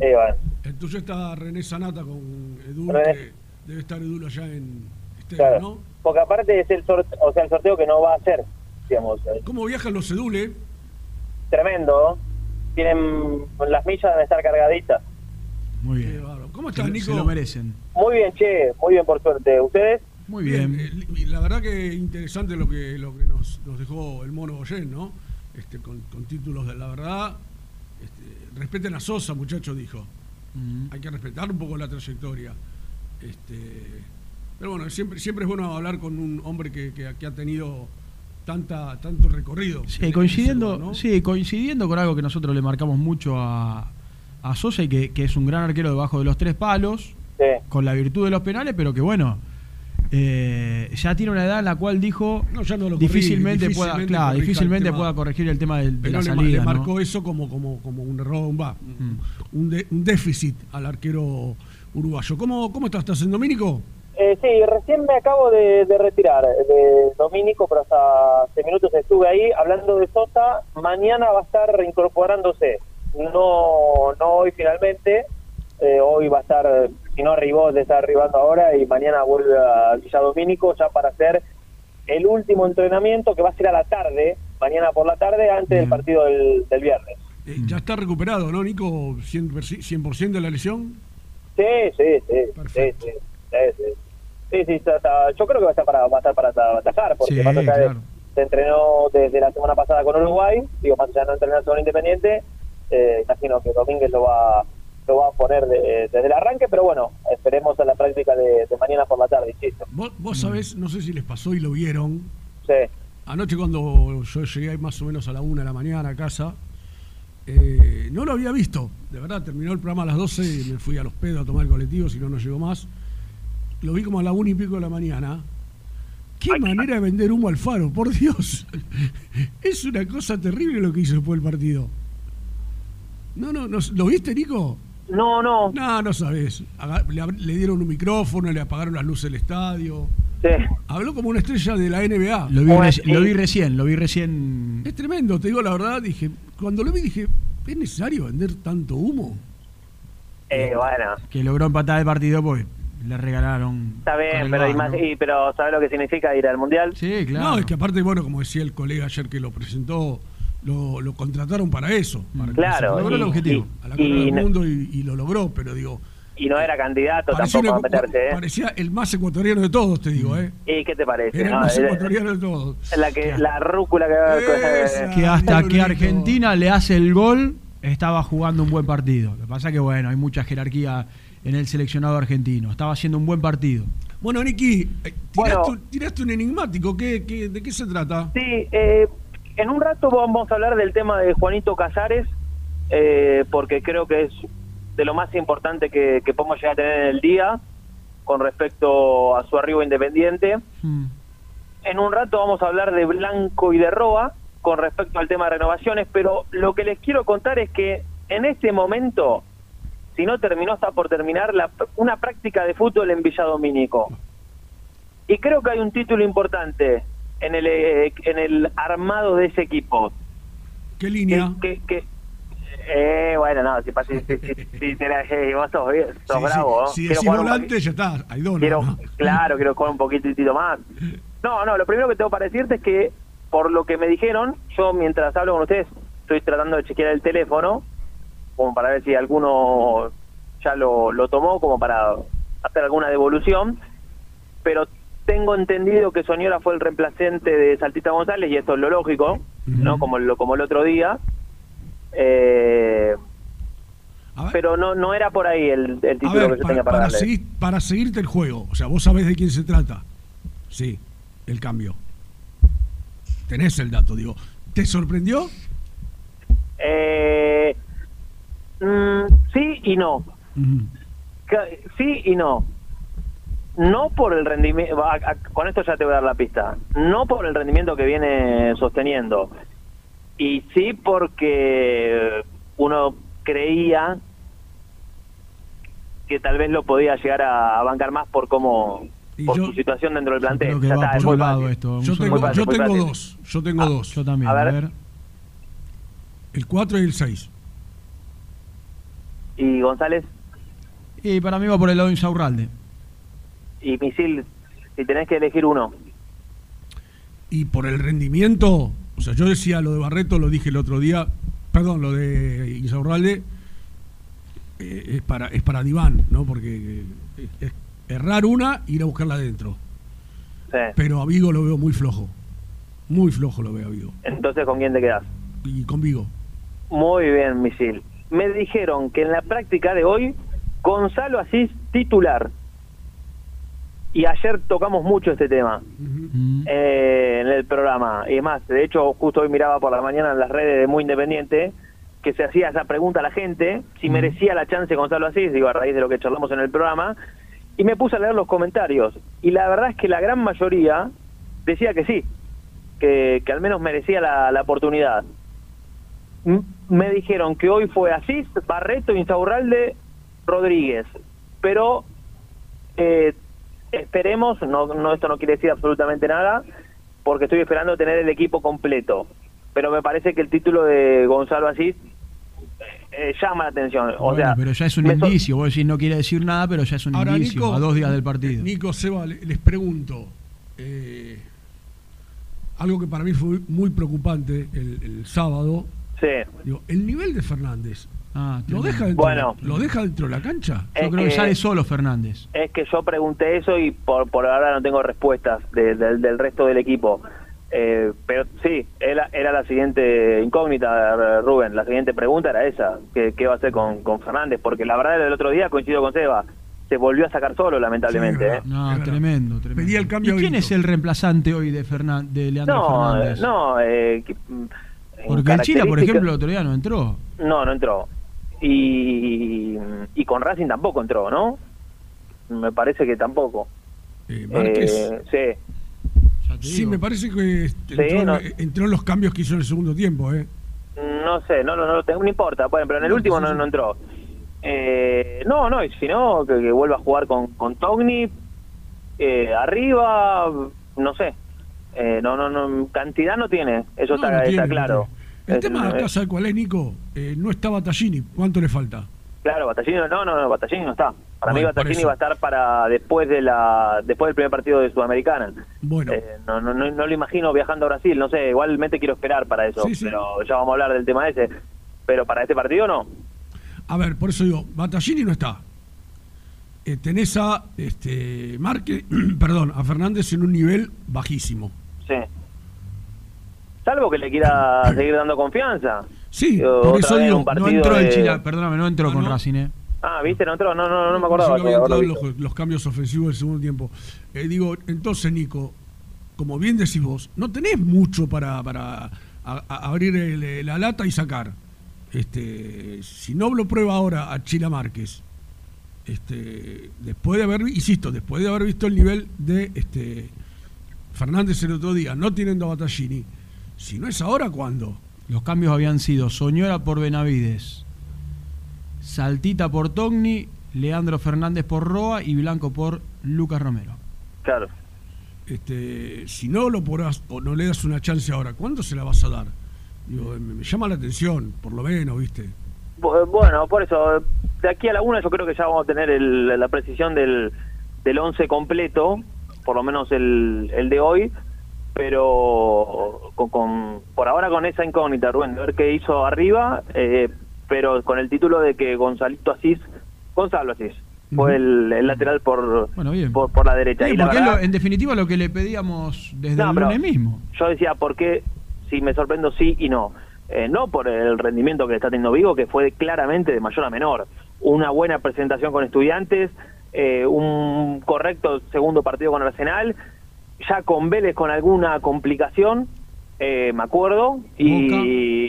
Eh, bueno. El tuyo está René Sanata con Edu, René. que debe estar Edu allá en Estela, Claro. ¿no? Porque aparte es el sorteo, o sea, el sorteo que no va a hacer, digamos. ¿Cómo viajan los Edule? Tremendo. Tienen las millas deben estar cargaditas. Muy bien. ¿Cómo estás, Nico? se lo merecen. Muy bien, che, muy bien por suerte. ¿Ustedes? Muy bien. eh, la verdad que interesante lo que lo que nos, nos dejó el mono Goyen, ¿no? Este, con, con títulos de la verdad. Este, respeten a Sosa, muchachos, dijo. Hay que respetar un poco la trayectoria. Este, pero bueno, siempre, siempre es bueno hablar con un hombre que, que- que ha tenido tanta tanto recorrido. Sí, coincidiendo, sí, coincidiendo con algo que nosotros le marcamos mucho a, a Sosa y que, que es un gran arquero debajo de los tres palos, con la virtud de los penales, pero que bueno, eh, ya tiene una edad en la cual dijo No, ya no lo difícilmente, pueda, difícilmente claro, el pueda corregir el tema del- de, Pero la le, salida. le ¿no? marcó eso como, como, como un error, un, va, un, de- un déficit al arquero uruguayo. ¿Cómo, cómo estás? ¿Estás en Domínico? Eh, sí, recién me acabo de, de retirar de Domínico, pero hasta hace minutos estuve ahí hablando de Sosa. Mañana va a estar reincorporándose. No, no hoy finalmente. Eh, hoy va a estar, si no arribó, de estar arribando ahora y mañana vuelve a Villa Domínico ya para hacer el último entrenamiento que va a ser a la tarde, mañana por la tarde, antes del partido del, del viernes. Eh, ya está recuperado, ¿no, Nico? ¿100%, 100 de la lesión? Sí, sí, sí. Sí, sí, sí, sí. Sí, sí, está- está- yo creo que va a estar para, va a estar para ata- atajar, porque más allá de- claro. se entrenó desde la semana pasada con Uruguay, digo, más allá de no entrenar con Independiente, eh, imagino que Domínguez lo va lo va a poner de- desde el arranque, pero bueno, esperemos a la práctica de, de mañana por la tarde, insisto. Vos, vos sabés, no sé si les pasó y lo vieron. Sí. Anoche cuando yo llegué más o menos a la una de la mañana a casa, eh, no lo había visto. De verdad, terminó el programa a las 12 y me fui a los pedos a tomar el colectivo, si no, no llegó más. Lo vi como a la una y pico de la mañana. Qué manera de vender humo al faro, por Dios. [LAUGHS] Es una cosa terrible lo que hizo después del partido. No, no, no ¿lo viste, Nico? No, no. No, no sabes. Le, dieron un micrófono, le apagaron las luces del estadio. Sí. Habló como una estrella de la NBA. Lo vi, reci- lo vi recién, lo vi recién. Es tremendo, te digo la verdad. Dije, cuando lo vi dije, ¿es necesario vender tanto humo? Eh, bueno, Que logró empatar el partido, pues le regalaron. está bien, pero, y- pero ¿sabes lo que significa ir al Mundial? Sí, No, es que aparte, bueno, como decía el colega ayer que lo presentó, lo, lo contrataron para eso. Para que Claro, se logró el y- objetivo. y- a la Copa del no- Mundo y, y lo logró, pero digo, Y no era candidato parecía, tampoco una- a meterse, ¿eh? parecía el más ecuatoriano de todos, te digo, ¿eh? ¿Y qué te parece? Era el más Eh, ecuatoriano de todos. La, que, la rúcula que... que hasta que Argentina le hace el gol estaba jugando un buen partido. Lo que pasa que bueno, hay mucha jerarquía en el seleccionado argentino. Estaba haciendo un buen partido. Bueno, Niki, eh, tiraste, Bueno. tiraste un enigmático. ¿Qué, qué, de qué se trata? Sí, eh, en un rato vamos a hablar del tema de Juanito Casares, eh, porque creo que es de lo más importante que, que podemos llegar a tener en el día con respecto a su arribo independiente. En un rato vamos a hablar de Blanco y de Roa con respecto al tema de renovaciones, pero lo que les quiero contar es que en este momento, si no terminó, está por terminar la, una práctica de fútbol en Villa Domínico. Y creo que hay un título importante en el, eh, en el armado de ese equipo. ¿Qué línea? Que, que- eh, bueno, no, si, si, si, si, si te la- eh, vos sos, sos Sí, bravo. Si decís volante, ya está. Hay dos. Quiero, ¿no? claro, quiero jugar un poquitito más. [LAUGHS] No, no, lo primero que tengo para decirte es que, por lo que me dijeron, yo mientras hablo con ustedes, estoy tratando de chequear el teléfono, como para ver si alguno ya lo, lo tomó, como para hacer alguna devolución, pero tengo entendido que Soñora fue el reemplacente de Saltita González, y esto es lo lógico, ¿no? Como, lo, como el otro día. Eh, pero no no era por ahí el, el título ver, que yo para, tenía para, para darle. seguir- para seguirte el juego, o sea, vos sabés de quién se trata. Sí, el cambio. Tenés el dato, digo. ¿Te sorprendió? Eh, mm, sí y no. Sí y no. No por el rendimiento, con esto ya te voy a dar la pista, no por el rendimiento que viene sosteniendo, y sí porque uno creía que tal vez lo podía llegar a, a bancar más por cómo por su situación dentro del plantel. Está, es. Yo tengo, fácil, yo tengo fácil. dos. Yo tengo dos. Yo también. A ver. El 4 y el 6. Y González Y para mí va por el lado de Insaurralde. Y Misil, si tenés que elegir uno. Y por el rendimiento, o sea, yo decía lo de Barreto, lo dije el otro día, perdón, lo de Insaurralde, eh, es para es para Diván, ¿no? Porque eh, es errar una ir a buscarla adentro. Sí. Pero a Vigo lo veo muy flojo. Muy flojo lo veo a Vigo. Entonces, ¿con quién te quedás? Y con Vigo. Muy bien, Misil. Me dijeron que en la práctica de hoy, Gonzalo Asís titular. Y ayer tocamos mucho este tema eh, en el programa. Y es más, de hecho, justo hoy miraba por la mañana en las redes de Muy Independiente que se hacía esa pregunta a la gente, si merecía la chance Gonzalo Asís, digo, a raíz de lo que charlamos en el programa, y me puse a leer los comentarios. Y la verdad es que la gran mayoría decía que sí, que, que al menos merecía la, la oportunidad. M- me dijeron que hoy fue Asís, Barreto, Insaurralde, Rodríguez. Pero eh, esperemos, no, no esto no quiere decir absolutamente nada, porque estoy esperando tener el equipo completo. Pero me parece que el título de Gonzalo Asís eh, llama la atención. O Bueno, sea, pero ya es un me so- indicio. Vos decís no quiere decir nada, pero ya es un Ahora, indicio Nico, a dos días del partido. Nico, Seba, le- les pregunto. eh, algo que para mí fue muy preocupante el, el sábado. Sí. Digo, el nivel de Fernández. Ah, ¿Lo deja, dentro, Bueno. ¿Lo deja dentro de la cancha? Yo creo que que- sale solo Fernández. Es que yo pregunté eso y por, por ahora no tengo respuestas de- del- del resto del equipo. Eh, pero sí, era, era la siguiente incógnita, Rubén. La siguiente pregunta era esa: ¿qué, qué va a hacer con, con Fernández? Porque la verdad, el otro día coincido con Seba, se volvió a sacar solo, lamentablemente. ¿eh? No, tremendo, tremendo. Pedía el cambio ¿Y quién es el reemplazante hoy de, Fernan- de Leandro No, Fernández? no, eh, que- mm, en Porque el Chila, por ejemplo, el otro día no entró. No, no entró. Y, y con Racing tampoco entró, ¿no? Me parece que tampoco. Márquez. Eh, sí. Sí, me parece que entró, no. entró en los cambios que hizo en el segundo tiempo. ¿eh? No sé, no, no, no, lo tengo, no importa, bueno, pero en el último no, no entró. Eh, no, no, y si no, que, que vuelva a jugar con, con Togni, eh, arriba, no sé. Eh, no, no, no, cantidad no tiene, eso No, está, no tiene, está no El tema acá, ¿sabe cuál es, Nico? Eh, no está Battaglini. ¿Cuánto le falta? Claro, Battaglini, no, no, no, Battaglini no está. Para Bueno, mí Battaglini va a estar para después de la después del primer partido de Sudamericana. Bueno. Eh, no, no, no, no lo imagino viajando a Brasil, no sé, igualmente quiero esperar para eso, Sí, sí. pero ya vamos a hablar del tema ese. Pero para este partido no. A ver, por eso digo, Battaglini no está. Eh, tenés a este, Márquez, [CLEARS THROAT] perdón, a Fernández en un nivel bajísimo. Sí. Salvo que le quiera seguir dando confianza. Sí, por eso digo, un No partido entró de- perdóname, no entró con Racing, ¿eh? Ah, ¿viste? No entró, no, no, no me acordaba. Había que haberlo entrado en visto. los, los cambios ofensivos del segundo tiempo. Eh, digo, entonces, Nico, como bien decís vos, no tenés mucho para, para a- a- abrir el- la lata y sacar. Este, si no lo prueba ahora a Chila Márquez, este, después de haber, insisto, después de haber visto el nivel de este, Fernández el otro día, no teniendo a Battaglini, si no es ahora, ¿cuándo? Los cambios habían sido Soñora por Benavides, Saltita por Togni, Leandro Fernández por Roa y Blanco por Lucas Romero. Claro. Este, si no lo porás o no le das una chance ahora, ¿cuándo se la vas a dar? Digo, me, me llama la atención, por lo menos, ¿viste? Bu- Bueno, por eso, de aquí a la una yo creo que ya vamos a tener el- la precisión del, del once completo, por lo menos el, el de hoy, pero con, con- por ahora con esa incógnita, Rubén, de ver qué hizo arriba, eh, pero con el título de que Gonzalito Asís, Gonzalo Asís, fue el, el lateral por, por, por la derecha. Y la porque es verdad- lo- en definitiva lo que le pedíamos desde No, el lunes mismo. Yo decía, ¿por qué si me sorprendo sí y no? Eh, no por el rendimiento que está teniendo Vigo, que fue claramente de mayor a menor. Una buena presentación con estudiantes, eh, un correcto segundo partido con Arsenal, ya con Vélez con alguna complicación, eh, me acuerdo, y,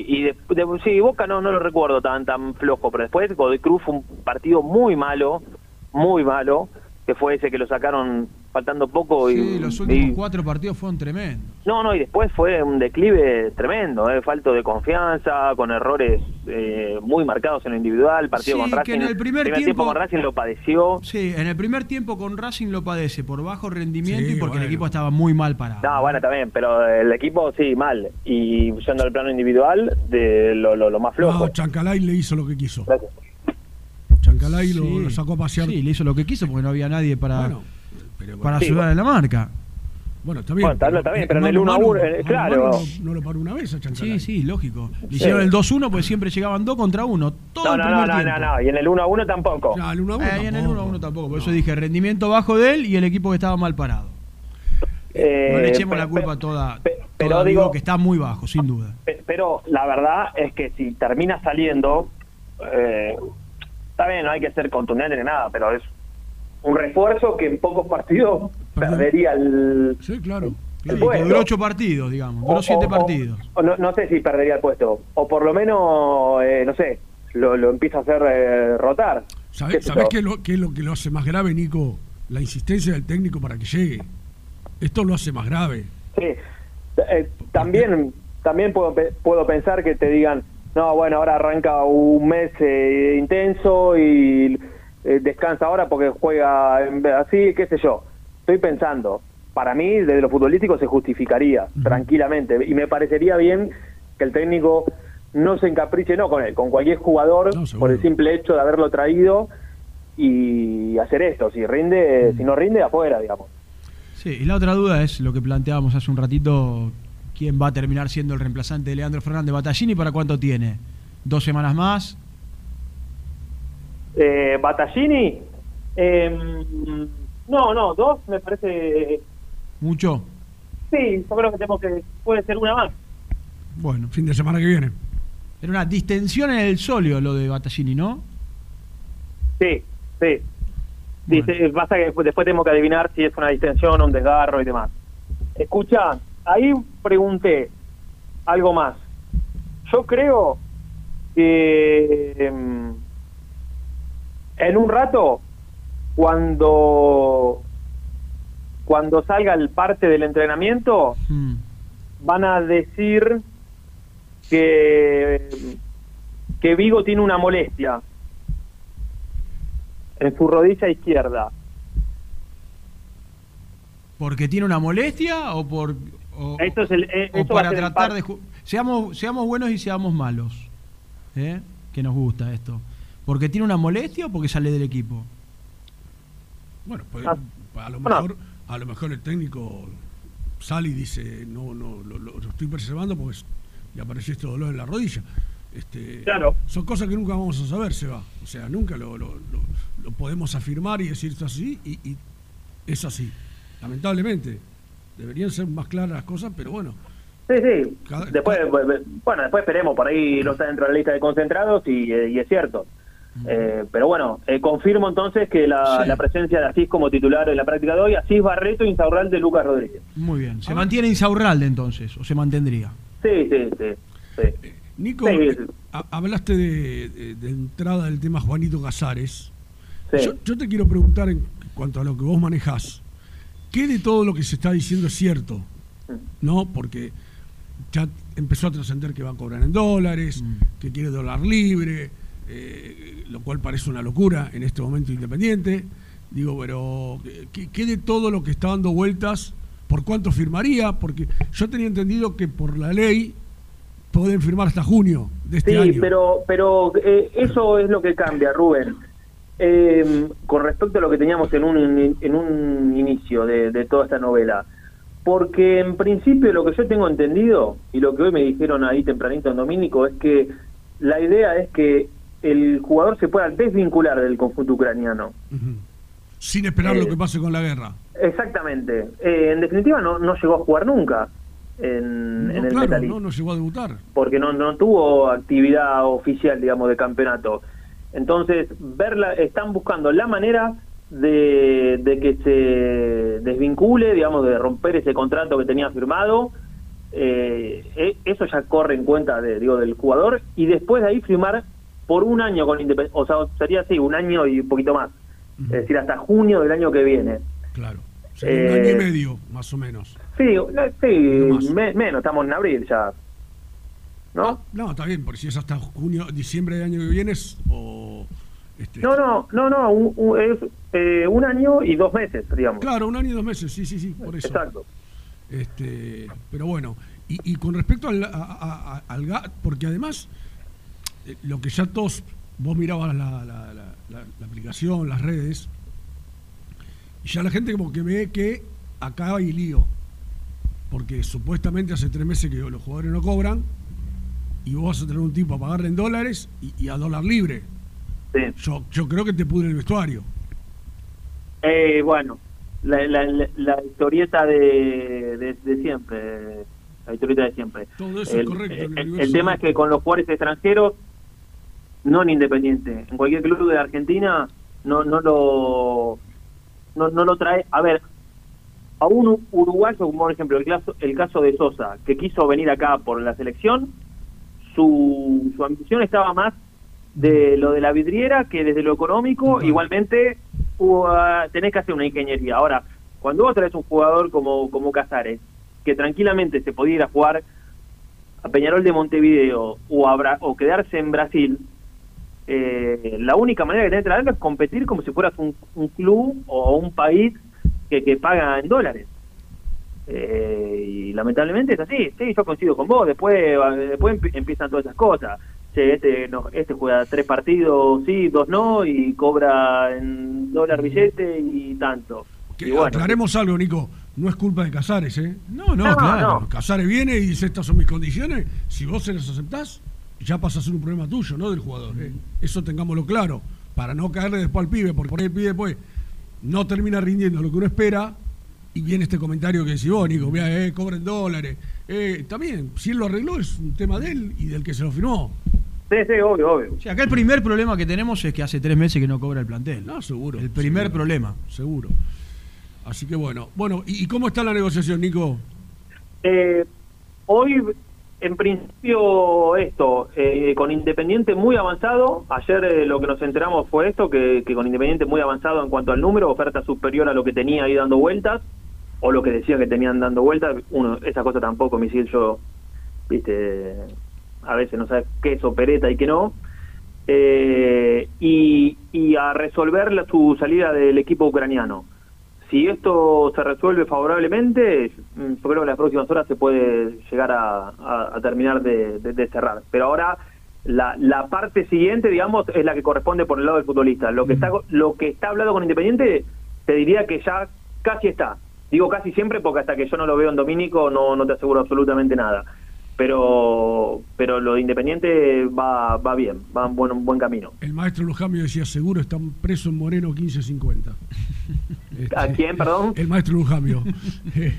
y de, de- sí, Boca no, no lo recuerdo tan tan flojo, pero después Godoy Cruz fue un partido muy malo, muy malo, que fue ese que lo sacaron faltando poco. y, Sí, los últimos y- cuatro partidos fueron tremendos. no, no, y después fue un declive tremendo, eh, falto de confianza, con errores eh, muy marcados en lo individual, partido Sí, con que Racing. en el primer tiempo tiempo- con Racing lo padeció. Sí, en el primer tiempo con Racing lo padece por bajo rendimiento Sí, y porque bueno. el equipo estaba muy mal parado. No, bueno, también, pero el equipo sí, mal. Y yendo al plano individual, de lo, lo, lo más flojo. No, Chancalay le hizo lo que quiso. Chancalay lo, sacó a pasear. Sí, le hizo lo que quiso porque no había nadie para, Bueno, pero para bueno. ayudar en la marca. Bueno, está bien. Bueno, está- está bien, pero en el mano a 1 a mano, 1, eh, a claro. No, no lo paró una vez a Chancalay. Sí, sí, lógico. Le Sí. hicieron el 2-1 porque siempre llegaban dos contra uno. Todo No, el no, primer no, no, tiempo. no, no, y en el 1 a 1 tampoco. Ya, el 1 a 1 Eh, y en el 1 a 1 tampoco. Por eso dije rendimiento bajo de él y el equipo que estaba mal parado. Eh, no le echemos pe- la culpa toda, pero toda a digo- Vigo, que está muy bajo, sin duda. Pe- Pero la verdad es que si termina saliendo, eh, está bien, no hay que ser contundente ni nada, pero es un refuerzo que en pocos partidos perdería el, Sí, claro. el duró 8 partidos, digamos. Duró O- 7 o- partidos. o no, no sé si perdería el puesto, o por lo menos, eh, no sé, lo, lo empieza a hacer eh, rotar. ¿Qué ¿Sabés, sabés qué, es lo, qué es lo que lo hace más grave, Nico? La insistencia del técnico para que llegue. Esto lo hace más grave. Sí, Eh, también también puedo, puedo pensar que te digan, no, bueno, ahora arranca un mes eh, intenso y eh, descansa ahora porque juega en- así, qué sé yo. Estoy pensando, para mí, desde lo futbolístico se justificaría tranquilamente y me parecería bien que el técnico no se encapriche, no con él, con cualquier jugador por el simple hecho de haberlo traído y hacer esto. Si rinde, si no rinde, afuera, digamos. Sí, y la otra duda es lo que planteábamos hace un ratito, quién va a terminar siendo el reemplazante de Leandro Fernández Battaglini, ¿para cuánto tiene? ¿Dos semanas más? Eh, Battaglini, eh, no, no, dos me parece. ¿Mucho? Sí, yo creo que tenemos que puede ser una más. Bueno. Fin de semana que viene. Era una distensión en el solio lo de Battaglini, ¿no? Sí, sí. Dice, pasa que después, después tenemos que adivinar si es una distensión o un desgarro y demás. Escucha, ahí pregunté algo más. Yo creo que em, en un rato, cuando cuando salga el parte del entrenamiento, Mm. van a decir que, que Vigo tiene una molestia en su rodilla izquierda. ¿Porque tiene una molestia o por o, Esto es el, eh, o esto para tratar de seamos seamos buenos y seamos malos? ¿Eh? Que nos gusta esto. ¿Porque tiene una molestia o porque sale del equipo? Bueno, pues, Ah, a, lo bueno. mejor, a lo mejor el técnico sale y dice, no, no, lo, lo- lo estoy preservando porque le apareció este dolor en la rodilla. Este, Claro. Son cosas que nunca vamos a saber, Seba. O sea, nunca lo, lo, lo- lo podemos afirmar y decir esto así y, y es así. Lamentablemente. Deberían ser más claras las cosas, pero bueno. Sí, sí. Cada- Después, bueno, después esperemos, por ahí no está dentro de la lista de concentrados y, eh, y es cierto. Eh, pero bueno, eh, confirmo entonces que la, Sí. la presencia de Asís como titular en la práctica de hoy, Asís Barreto, Insaurralde, Lucas Rodríguez. Muy bien. ¿Se mantiene Insaurralde entonces o se mantendría? Sí, sí, sí. sí. Nico, Sí, eh, sí. ha- hablaste de, de- de entrada del tema Juanito Casares. Sí. Yo, yo te quiero preguntar en cuanto a lo que vos manejás, ¿qué de todo lo que se está diciendo es cierto? ¿No? Porque ya empezó a trascender que va a cobrar en dólares, que quiere dólar libre, eh, lo cual parece una locura en este momento independiente. Digo, pero ¿qué, qué de todo lo que está dando vueltas? ¿Por cuánto firmaría? Porque yo tenía entendido que por la ley pueden firmar hasta junio de este Sí, año. pero, pero eh, eso es lo que cambia, Rubén. Eh, con respecto a lo que teníamos en un, in- en un inicio de, de toda esta novela. Porque en principio lo que yo tengo entendido, y lo que hoy me dijeron ahí tempranito en Domínico, es que la idea es que el jugador se pueda desvincular del conjunto ucraniano. Sin esperar Eh, lo que pase con la guerra. Exactamente. Eh, en definitiva no, no llegó a jugar nunca en, No, en el claro, Metalist. no, no llegó a debutar. porque no, no tuvo actividad oficial, digamos, de campeonato. Entonces, verla, están buscando la manera de, de que se desvincule, digamos, de romper ese contrato que tenía firmado. Eh, e- eso ya corre en cuenta de, digo, del jugador y después de ahí firmar por un año con Independiente, o sea, sería así, un año y un poquito más es decir, hasta junio del año que viene. Claro. O sea, un año y Eh, medio, más o menos. Sí, no, sí me- menos, estamos en abril ya. ¿No? No, está bien, porque si es hasta junio, diciembre del año que viene es, o... Este, No, no, no, no, un, un- es eh, un año y dos meses, digamos. Claro, un año y dos meses, sí, sí, sí, por eso. Exacto. Este, pero bueno, y, y con respecto al, a- al ga- porque además, eh, lo que ya todos, vos mirabas la, la- la- la- la aplicación, las redes, y ya la gente como que ve que acá hay lío, porque supuestamente hace tres meses que los jugadores no cobran, y vos vas a tener un tipo a pagarle en dólares y, y a dólar libre. Yo, yo creo que te pudre el vestuario. Eh, bueno, la, la, la, la historieta de, de, de siempre, la historieta de siempre. Todo eso es correcto, el el- universo el tema es que con los jugadores extranjeros, no en Independiente, en cualquier club de Argentina, no, no lo no, no lo trae. A ver, a un uruguayo, como por ejemplo el caso, el caso de Sosa, que quiso venir acá por la selección, su, su ambición estaba más de lo de la vidriera que desde lo económico. Igualmente, hubo, ah, tenés que hacer una ingeniería. Ahora, cuando vos traes un jugador como, como Casares, que tranquilamente se podía ir a jugar a Peñarol de Montevideo o, a Bra- o quedarse en Brasil, eh, la única manera que tenés de traerlo es competir como si fueras un, un club o un país que, que paga en dólares. Eh, y lamentablemente es así, sí, yo coincido con vos, después, después empie- empiezan todas esas cosas. Che, este, no, este juega tres partidos, sí, dos no, y cobra en dólar billete y tanto. Que Y bueno, aclaremos algo, Nico. No es culpa de Casares, ¿eh? No, no, No, claro. no. Casares viene y dice, estas son mis condiciones. Si vos se las aceptás, ya pasa a ser un problema tuyo, no del jugador. ¿eh? Eso tengámoslo claro. Para no caerle después al pibe, porque por ahí el pibe después no termina rindiendo lo que uno espera. Y viene este comentario que decís vos, Nico, mira, eh, cobren dólares. Eh, también, si él lo arregló, es un tema de él y del que se lo firmó. Sí, sí, obvio, obvio. Sí, acá el primer problema que tenemos es que hace tres meses que no cobra el plantel. No, seguro. El primer seguro, problema. Seguro. Así que bueno. Bueno, ¿y, y cómo está la negociación, Nico? Eh, hoy, en principio, esto, eh, con Independiente muy avanzado. Ayer eh, lo que nos enteramos fue esto, que, con Independiente muy avanzado en cuanto al número, oferta superior a lo que tenía ahí dando vueltas, o lo que decía que tenían dando vueltas. Uno, esa cosa tampoco, misil, yo, viste, a veces no sabes qué es opereta y qué no. Eh, y, y a resolver la- su salida del equipo ucraniano. Si esto se resuelve favorablemente, mm, yo creo que en las próximas horas se puede llegar a, a- a terminar de, de- de cerrar. Pero ahora la, la parte siguiente, digamos, es la que corresponde por el lado del futbolista. Lo que está lo que está hablado con Independiente, te diría que ya casi está. Digo casi siempre porque hasta que yo no lo veo en Domínico no, no te aseguro absolutamente nada. Pero pero lo de Independiente va, va bien, va en buen, un buen camino. El maestro Lujambio decía, seguro están preso en Moreno 1550. Este, ¿A quién, perdón? El maestro Lujambio. [LAUGHS] Eh,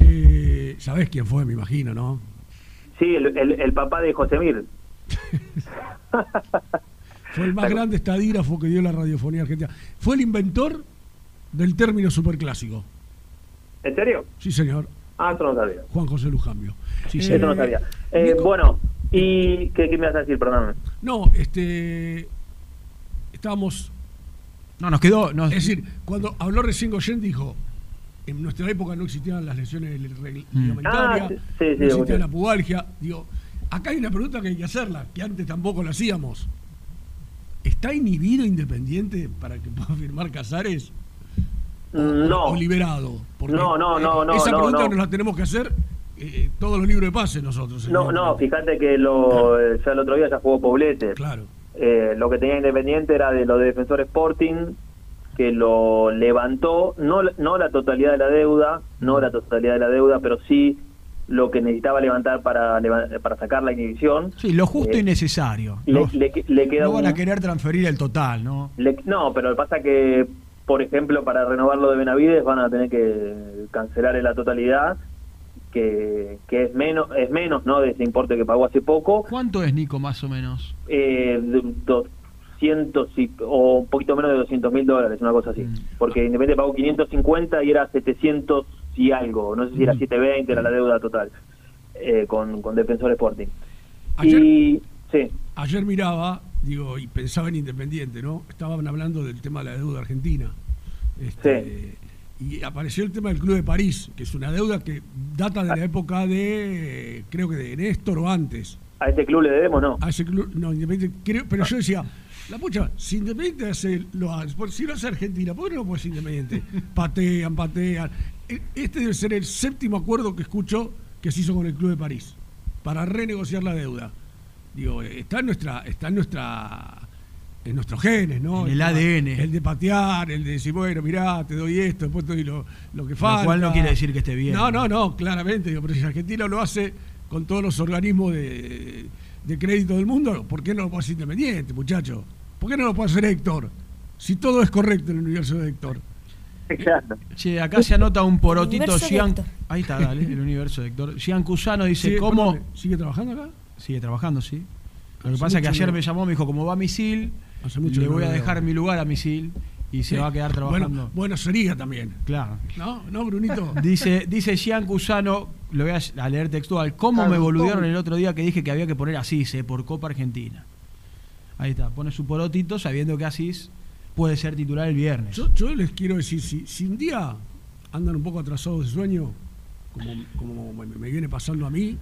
eh, ¿Sabés quién fue, me imagino, no? Sí, el, el, el papá de Josemir. [LAUGHS] Fue el más grande estadígrafo que dio la radiofonía argentina. Fue el inventor del término superclásico. ¿En serio? Sí, señor. Ah, eso no sabía. Juan José Lujambio. Sí, Eso no sabía. Eh, bueno, ¿y qué, qué me vas a decir? Perdóname. No, este. Estábamos. No, nos quedó. nos- Es decir, cuando habló recién Goyen, dijo: en nuestra época no existían las lesiones regl- Mm. ligamentarias, Ah, sí, sí, no existía la pubalgia. Digo, acá hay una pregunta que hay que hacerla, que antes tampoco la hacíamos. ¿Está inhibido Independiente para que pueda [LAUGHS] firmar Casares? No. ¿O liberado? Porque, No, no, no, eh, no, Esa no, pregunta no. nos la tenemos que hacer eh, todos los libros de pase nosotros. No, no, fíjate que lo, eh, ya el otro día ya jugó Poblete. Claro. Eh, lo que tenía Independiente era de lo de Defensor Sporting, que lo levantó, no, no la totalidad de la deuda, no la totalidad de la deuda, pero sí lo que necesitaba levantar para, para sacar la inhibición. Sí, lo justo Eh, y necesario. Le, No, le, le queda no van un- a querer transferir el total, ¿no? Le- no, pero pasa que, por ejemplo, para renovar lo de Benavides van a tener que cancelar en la totalidad, que, que es menos, es menos, ¿no? De ese importe que pagó hace poco. ¿Cuánto es Nico más o menos? Eh, de- 200 y- o un poquito menos de 200 mil dólares, una cosa así. Porque Independiente pagó 550 y era 700 y algo, no sé si era 720, era la deuda total, eh, con, con Defensor Sporting. Ayer- Y, sí. Ayer miraba digo, y pensaba en Independiente, ¿no? Estaban hablando del tema de la deuda argentina. Este, Y apareció el tema del Club de París, que es una deuda que data de la época de, creo que de Néstor o antes. A ese club le debemos, ¿no? A ese club, no, Independiente, creo, pero yo decía, la pucha, si Independiente hace, lo hace, si lo hace Argentina, ¿por qué no lo puede Independiente? [LAUGHS] patean, patean. E- Este debe ser el séptimo acuerdo que escucho que se hizo con el Club de París para renegociar la deuda. Digo, eh, está en nuestra, está en nuestra en nuestros genes, ¿no? En el ADN. El de patear, el de decir, bueno, mirá, te doy esto, después te doy lo, lo que falta. cual no quiere decir que esté bien. No, no, no, claramente. Digo, pero si Argentina lo hace con todos los organismos de, de crédito del mundo, ¿por qué no lo puede hacer Independiente, muchacho? ¿Por qué no lo puede hacer Héctor? Si todo es correcto en el universo de Héctor. Exacto. Che, acá se anota un porotito Gian. Ahí está, dale, el universo de Héctor. Gian Cusano dice, Sí, ¿cómo? perdón, ¿Sigue trabajando acá? Sigue trabajando, sí. Lo que Hace pasa es que ayer no- me llamó, me dijo, como va Misil, Hace mucho le no voy a dejar veo. mi lugar a Misil y se Sí. va a quedar trabajando. Bueno, bueno sería también. Claro. ¿No? ¿No, Brunito? [LAUGHS] Dice, dice Gian Cusano, lo voy a, leer textual, ¿cómo me boludearon el otro día que dije que había que poner Asís eh, por Copa Argentina? Ahí está, pone su porotito sabiendo que Asís puede ser titular el viernes. Yo, yo les quiero decir, si, si un día andan un poco atrasados de sueño, como, como me, me viene pasando a mí,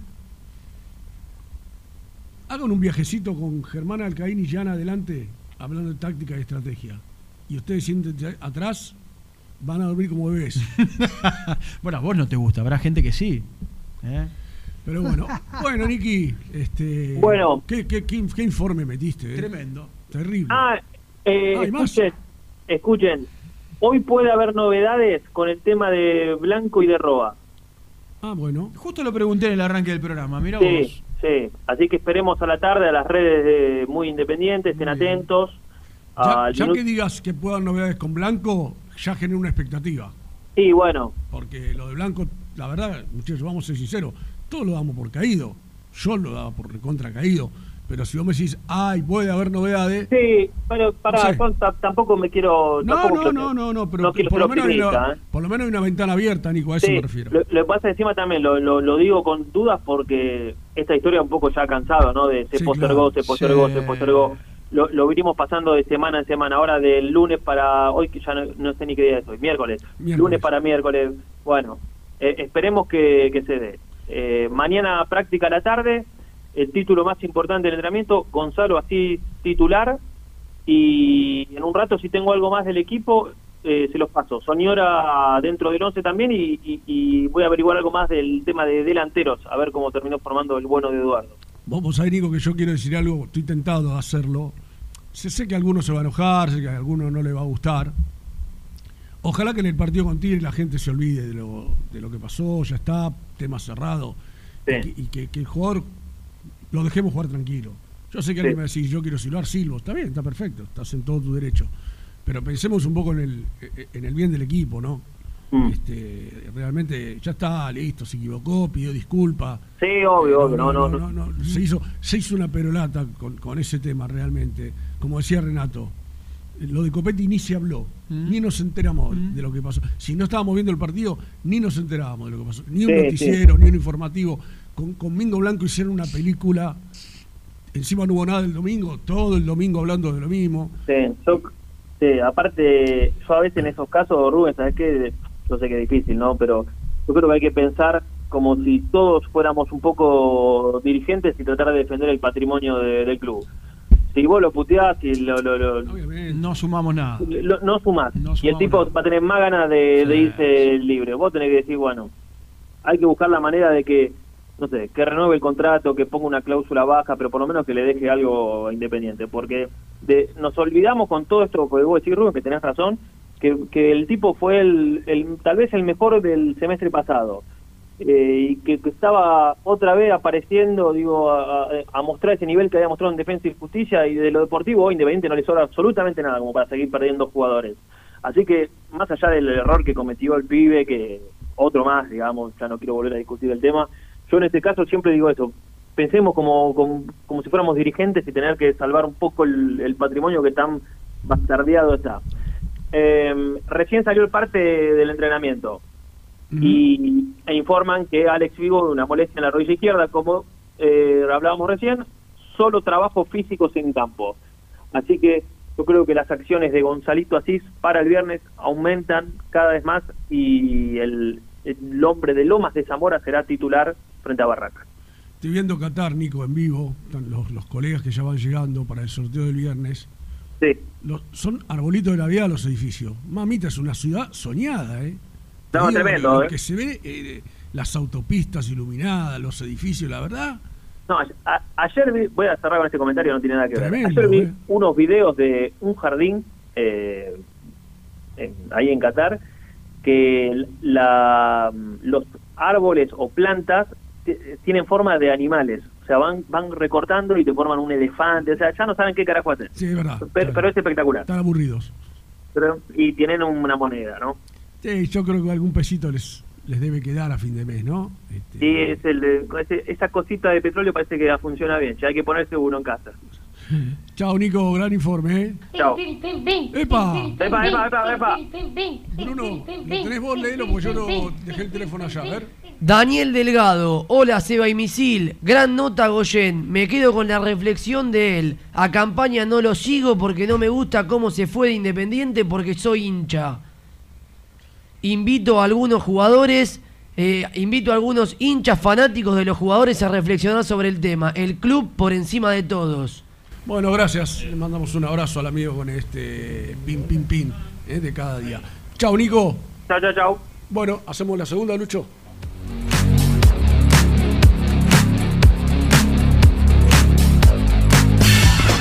hagan un viajecito con Germán Alcaín y Jan adelante, hablando de táctica y estrategia. Y ustedes siéntense atrás, van a dormir como bebés. [LAUGHS] bueno, a vos no te gusta, habrá gente que sí. ¿eh? Pero bueno, [LAUGHS] bueno, Niki, este, Bueno. ¿qué, qué, qué, qué informe metiste? eh? Tremendo. Terrible. Ah, eh, más. escuchen, escuchen. Hoy puede haber novedades con el tema de Blanco y de Roa. Ah, bueno. Justo lo pregunté en el arranque del programa, mira Sí, vos. Sí. Así que esperemos a la tarde a las redes de Muy Independientes, estén atentos. Ya, ya que digas que puedan novedades con Blanco, ya genera una expectativa. Sí, bueno, Porque lo de Blanco, la verdad, muchachos, vamos a ser sinceros, todos lo damos por caído. Yo lo daba por recontra caído. Pero si vos me decís, ay, puede haber novedades. sí, pero para, No sé. tampoco me quiero... No, no, no, no, no, pero no por, lo menos hay una, optimista, ¿eh? por lo menos hay una ventana abierta, Nico, a eso Sí, me refiero. Lo, que pasa encima también, lo, lo, lo digo con dudas porque esta historia un poco ya ha cansado, ¿no? De se Sí, postergó, claro. se postergó, Sí. se postergó. Lo, lo venimos pasando de semana en semana, ahora del lunes para hoy, que ya no, no sé ni qué día es hoy, miércoles. Miércoles. Lunes para miércoles. Bueno, eh, esperemos que, que se dé. Eh, mañana práctica a la tarde, el título más importante del entrenamiento, Gonzalo así titular. Y en un rato, si tengo algo más del equipo, eh, se los paso. Soñora dentro del 11 también y, y- y voy a averiguar algo más del tema de delanteros, a ver cómo terminó formando el bueno de Eduardo. Vos sabés, Nico, que yo quiero decir algo, estoy tentado a hacerlo. Sé, sé que a alguno se va a enojar, sé que a alguno no le va a gustar. Ojalá que en el partido con Tigre la gente se olvide de lo, de lo que pasó, ya está, tema cerrado. Y, que, y que- que el jugador lo dejemos jugar tranquilo. Yo sé que alguien me va a decir, yo quiero silbar, silbo. Está bien, está perfecto, estás en todo tu derecho. Pero pensemos un poco en el, en el bien del equipo, ¿no? Este, realmente ya está, listo, se equivocó, pidió disculpas. Sí, obvio, obvio, no, no, no. Se hizo, se hizo una perolata con, con ese tema realmente. Como decía Renato, lo de Copetti ni se habló, ni nos enteramos de lo que pasó. Si no estábamos viendo el partido, ni nos enterábamos de lo que pasó. Ni un Sí, noticiero, ni un informativo. Con, con Mingo Blanco hicieron una película. Encima no hubo nada el domingo, todo el domingo hablando de lo mismo. Sí, yo, sí, aparte, yo a veces en esos casos, Rubén, ¿sabes qué? Yo sé que es difícil, ¿no? Pero yo creo que hay que pensar como si todos fuéramos un poco dirigentes y tratar de defender el patrimonio de- del club. Si vos lo puteás y lo, lo, lo- No sumamos nada. lo- no sumás, No y el tipo va a tener más ganas de, de irse libre, vos tenés que decir, bueno, hay que buscar la manera de que, no sé, que renueve el contrato, que ponga una cláusula baja, pero por lo menos que le deje algo independiente, porque de, nos olvidamos con todo esto, porque vos decís, Rubén, que tenés razón, que, que el tipo fue el, tal vez el mejor del semestre pasado. eh, y que, que estaba otra vez apareciendo, digo, a, mostrar ese nivel que había mostrado en Defensa y Justicia y de lo deportivo Independiente no le sobra absolutamente nada como para seguir perdiendo jugadores. Así que, más allá del error que cometió el pibe, que otro más, digamos, ya no quiero volver a discutir el tema, yo en este caso siempre digo eso, pensemos como, como, como si fuéramos dirigentes y tener que salvar un poco el, el patrimonio que tan bastardeado está. Eh, recién salió el parte del entrenamiento y e informan que Alex Vigo una molestia en la rodilla izquierda, como eh, hablábamos recién, solo trabajo físico sin campo. Así que yo creo que las acciones de Gonzalito Asís para el viernes aumentan cada vez más y el, el hombre de Lomas de Zamora será titular frente a Barracas. Estoy viendo Qatar, Nico, en vivo, están los, los colegas que ya van llegando para el sorteo del viernes. Sí. Los- son arbolitos de Navidad los edificios. Mamita, es una ciudad soñada, ¿eh? No, digo, tremendo, lo ¿eh? que se ve, eh, las autopistas iluminadas, los edificios, la verdad. No, a- a- ayer vi, voy a cerrar con este comentario, no tiene nada que Tremendo, ver. Ayer vi eh. unos videos de un jardín eh, en- ahí en Qatar que la, los árboles o plantas tienen forma de animales. O sea, van van recortando y te forman un elefante. O sea, ya no saben qué carajo hacer. Sí, es verdad. Pero, pero es espectacular. Están aburridos. Pero- y tienen una moneda, ¿no? Sí, yo creo que algún pesito les, les debe quedar a fin de mes, ¿no? Este, Sí, es el de- ese- esa cosita de petróleo parece que funciona bien. Ya hay que ponerse uno en casa. [LAUGHS] Chao, Nico, gran informe, ¿eh? Chao. ¡Epa! Epa, epa, epa, epa. Bruno, ¿lo tenés vos? Léelo porque yo no dejé el teléfono allá. A ver. Daniel Delgado, hola Seba y Misil, gran nota Goyen, me quedo con la reflexión de él. A campaña no lo sigo porque no me gusta cómo se fue de Independiente porque soy hincha. Invito a algunos jugadores, eh, invito a algunos hinchas fanáticos de los jugadores a reflexionar sobre el tema. El club por encima de todos. Bueno, gracias. Le mandamos un abrazo al amigo con este pin, pin, pin ¿eh? de cada día. Chao, Nico. Chao, chao, chao. Bueno, hacemos la segunda, Lucho.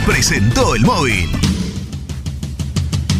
presentó el móvil.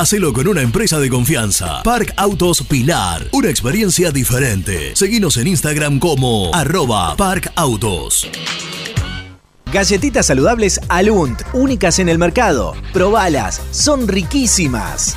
Hacelo con una empresa de confianza. Park Autos Pilar, una experiencia diferente. Seguinos en Instagram como arroba Park Autos. Galletitas saludables Alunt, únicas en el mercado. Probalas, son riquísimas.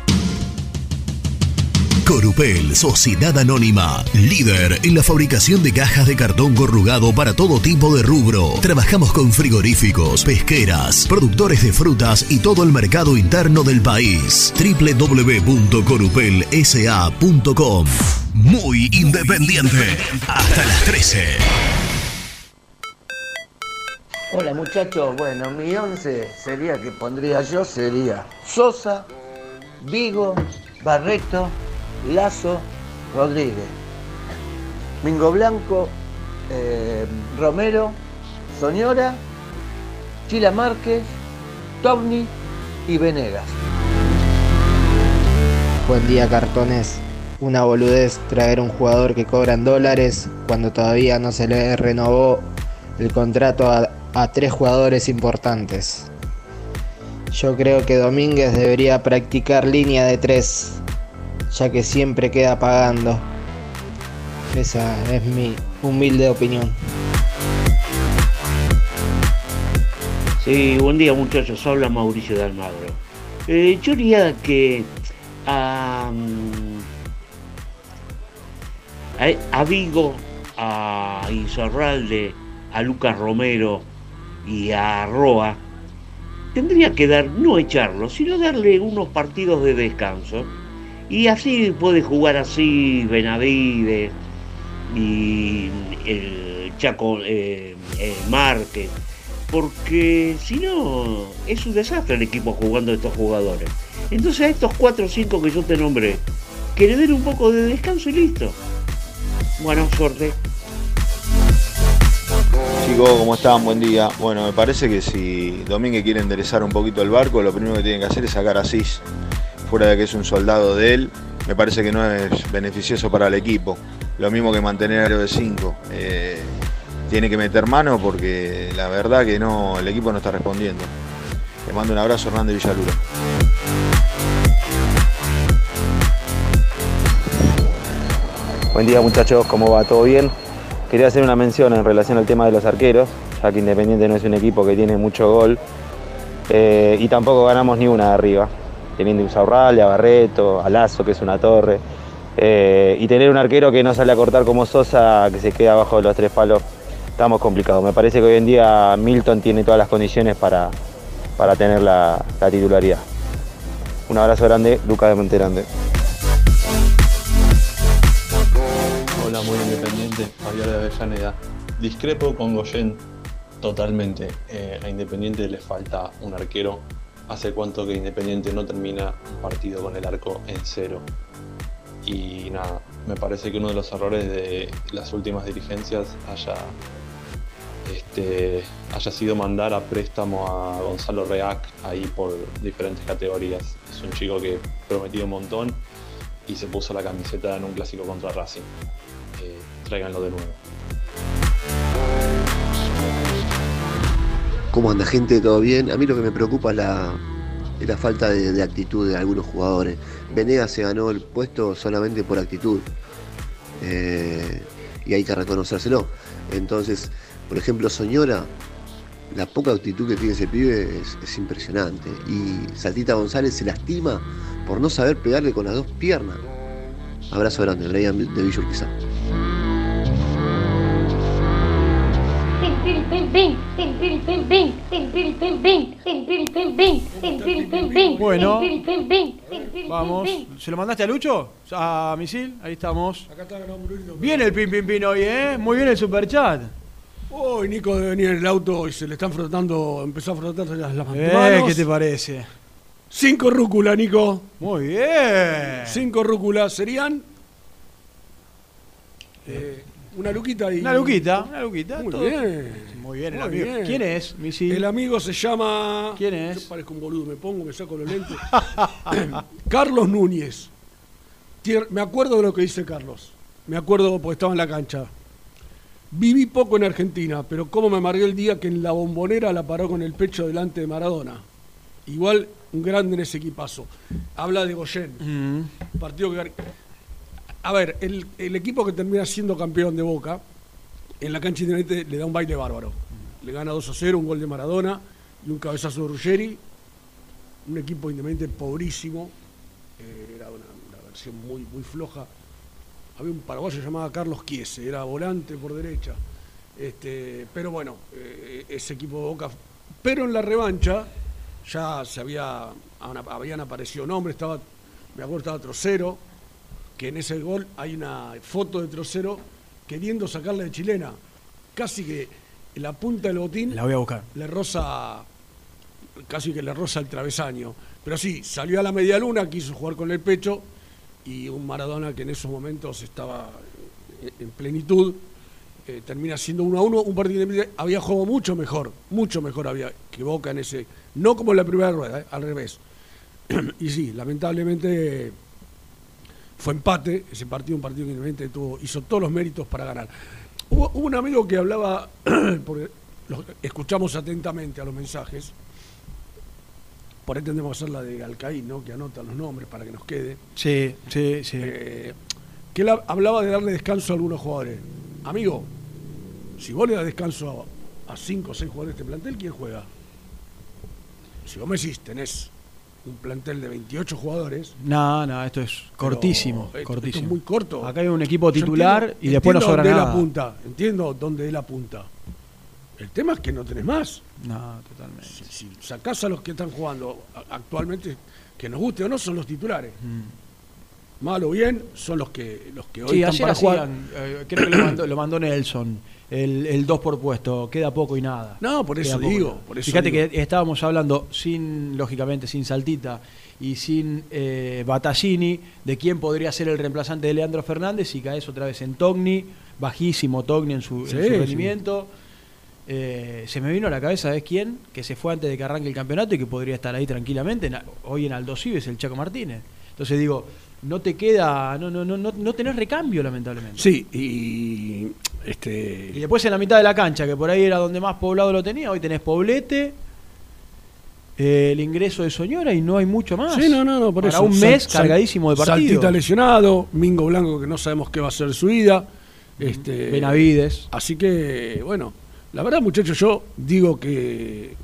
Corupel, Sociedad Anónima, líder en la fabricación de cajas de cartón corrugado para todo tipo de rubro. Trabajamos con frigoríficos, pesqueras, productores de frutas y todo el mercado interno del país. www.corupelsa.com Muy independiente. Hasta las 13. Hola muchachos, bueno, mi once sería que pondría yo, sería Sosa, Vigo, Barreto, Lazo, Rodríguez, Mingo Blanco, eh, Romero, Soñora, Chila Márquez, Togni y Venegas. Buen día, cartones. Una boludez traer un jugador que cobra en dólares cuando todavía no se le renovó el contrato a, a tres jugadores importantes. Yo creo que Domínguez debería practicar línea de tres, ya que siempre queda pagando. Esa es mi humilde opinión. Sí, buen día muchachos, habla Mauricio de Almagro. Eh, yo diría que a, Vigo, a Insorralde, a Lucas Romero y a Roa, tendría que dar, no echarlo, sino darle unos partidos de descanso. Y así puede jugar así Benavides y el Chaco eh, eh, Márquez porque si no es un desastre el equipo jugando estos jugadores. Entonces a estos 4 o 5 que yo te nombré, que le den un poco de descanso y listo. Bueno, suerte. Chicos, ¿cómo están? Buen día. Bueno, me parece que si Domínguez quiere enderezar un poquito el barco, lo primero que tiene que hacer es sacar a Cis, fuera de que es un soldado de él. Me parece que no es beneficioso para el equipo. Lo mismo que mantener a de 5 tiene que meter mano porque la verdad que no, el equipo no está respondiendo. Le mando un abrazo Hernández Villaluro. Buen día muchachos, ¿cómo va? ¿Todo bien? Quería hacer una mención en relación al tema de los arqueros, ya que Independiente no es un equipo que tiene mucho gol eh, y tampoco ganamos ni una de arriba, teniendo Insaurral, a Barreto, a Lazo, que es una torre, eh, y tener un arquero que no sale a cortar como Sosa, que se queda abajo de los tres palos, estamos complicados. Me parece que hoy en día Milton tiene todas las condiciones para, para tener la, la titularidad. Un abrazo grande, Lucas de Monterande. Hola, muy independiente, Javier de Avellaneda. Discrepo con Goyen totalmente. Eh, a Independiente le falta un arquero. Hace cuánto que Independiente no termina un partido con el arco en cero. Y nada, me parece que uno de los errores de las últimas dirigencias haya, este, haya sido mandar a préstamo a Gonzalo Reac ahí por diferentes categorías. Es un chico que prometió un montón y se puso la camiseta en un clásico contra Racing. Eh, tráiganlo de nuevo. ¿Cómo anda gente? ¿Todo bien? A mí lo que me preocupa es la, falta de, actitud de algunos jugadores. Venegas se ganó el puesto solamente por actitud. Eh, y hay que reconocérselo. Entonces, por ejemplo, Soñora, la poca actitud que tiene ese pibe es, es impresionante. Y Saltita González se lastima por no saber pegarle con las dos piernas. Abrazo grande, Brian de Villa Urquiza. Bueno, vamos. ¿Se lo mandaste a Lucho? A Misil, ahí estamos. Viene el pin pin pin hoy, ¿eh? Muy bien el superchat. Hoy Nico debe venir en el auto y se le están frotando, empezó a frotarse las, las Eh, manos. ¿Qué te parece? Cinco rúcula, Nico. Muy bien. Cinco rúculas serían. eh, una luquita y. Una luquita, una luquita. Muy todo. bien. Muy bien, el Muy amigo. bien. ¿Quién es? El amigo se llama. ¿Quién es? Yo parezco un boludo, me pongo, me saco los lentes. [LAUGHS] Carlos Núñez. Tier- Me acuerdo de lo que dice Carlos. Me acuerdo porque estaba en la cancha. Viví poco en Argentina, pero cómo me amargué el día que en la bombonera la paró con el pecho delante de Maradona. Igual un grande en ese equipazo. Habla de Goyen. Mm. Partido que. A ver, el, equipo que termina siendo campeón de Boca, en la cancha Independiente le da un baile bárbaro. Le gana 2 a 0, un gol de Maradona y un cabezazo de Ruggeri. Un equipo independiente pobrísimo. eh, era una, una versión muy, muy floja. Había un paraguayo llamado Carlos Chiese, era volante por derecha. Este, pero bueno, eh, ese equipo de Boca. Pero en la revancha ya se había, habían aparecido nombres, estaba, me acuerdo estaba Trocero, que en ese gol hay una foto de Trocero queriendo sacarla de chilena. Casi que la punta del botín La voy a buscar. le roza, casi que le roza el travesaño. Pero sí, salió a la media luna, quiso jugar con el pecho y un Maradona que en esos momentos estaba en plenitud, eh, termina siendo uno a uno, un partido de había jugado mucho mejor, mucho mejor había que Boca en ese, no como en la primera rueda, eh, al revés. [CLEARS THROAT] y sí, lamentablemente fue empate, ese partido, un partido que Independiente tuvo, hizo todos los méritos para ganar. Hubo, hubo un amigo que hablaba, [CLEARS THROAT] porque los- escuchamos atentamente a los mensajes, por ahí tendremos que hacer la de Alcaín, ¿no? que anota los nombres para que nos quede. Sí, sí, sí. Eh, que él hab- hablaba de darle descanso a algunos jugadores. Amigo, si vos le das descanso a, a cinco o seis jugadores de este plantel, ¿quién juega? Si vos me decís, tenés un plantel de 28 jugadores. No, no, esto es cortísimo, esto- esto cortísimo. es muy corto. Acá hay un equipo titular entiendo- y después no sobra dónde nada. él apunta, entiendo dónde él apunta. El tema es que no tenés más. No, totalmente. Si, si sacás a los que están jugando actualmente, que nos guste o no, son los titulares. Mal o bien, son los que, los que hoy Mm. Sí, están ayer para jugar. hacían, eh, creo que lo mandó, lo mandó Nelson, el, el 2 por puesto, queda poco y nada. No, por eso digo, por eso Fíjate digo. que estábamos hablando sin, lógicamente, sin Saltita y sin eh, Battaglini, de quién podría ser el reemplazante de Leandro Fernández y caes otra vez en Togni, bajísimo Togni en su, en sí. rendimiento. Eh, se me vino a la cabeza, ¿sabes quién? Que se fue antes de que arranque el campeonato y que podría estar ahí tranquilamente. En- hoy en Aldo Cives, el Chaco Martínez. Entonces digo, no te queda, no, no, no, no, tenés recambio, lamentablemente. Sí, y este Y después en la mitad de la cancha, que por ahí era donde más poblado lo tenía, hoy tenés Poblete, eh, el ingreso de Soñora y no hay mucho más. Sí, no, no, no, por Para eso. un mes sal- cargadísimo de partidos. Saltita lesionado, Mingo Blanco que no sabemos qué va a ser su vida. Este, Benavides. Así que, bueno, la verdad, muchachos, yo digo que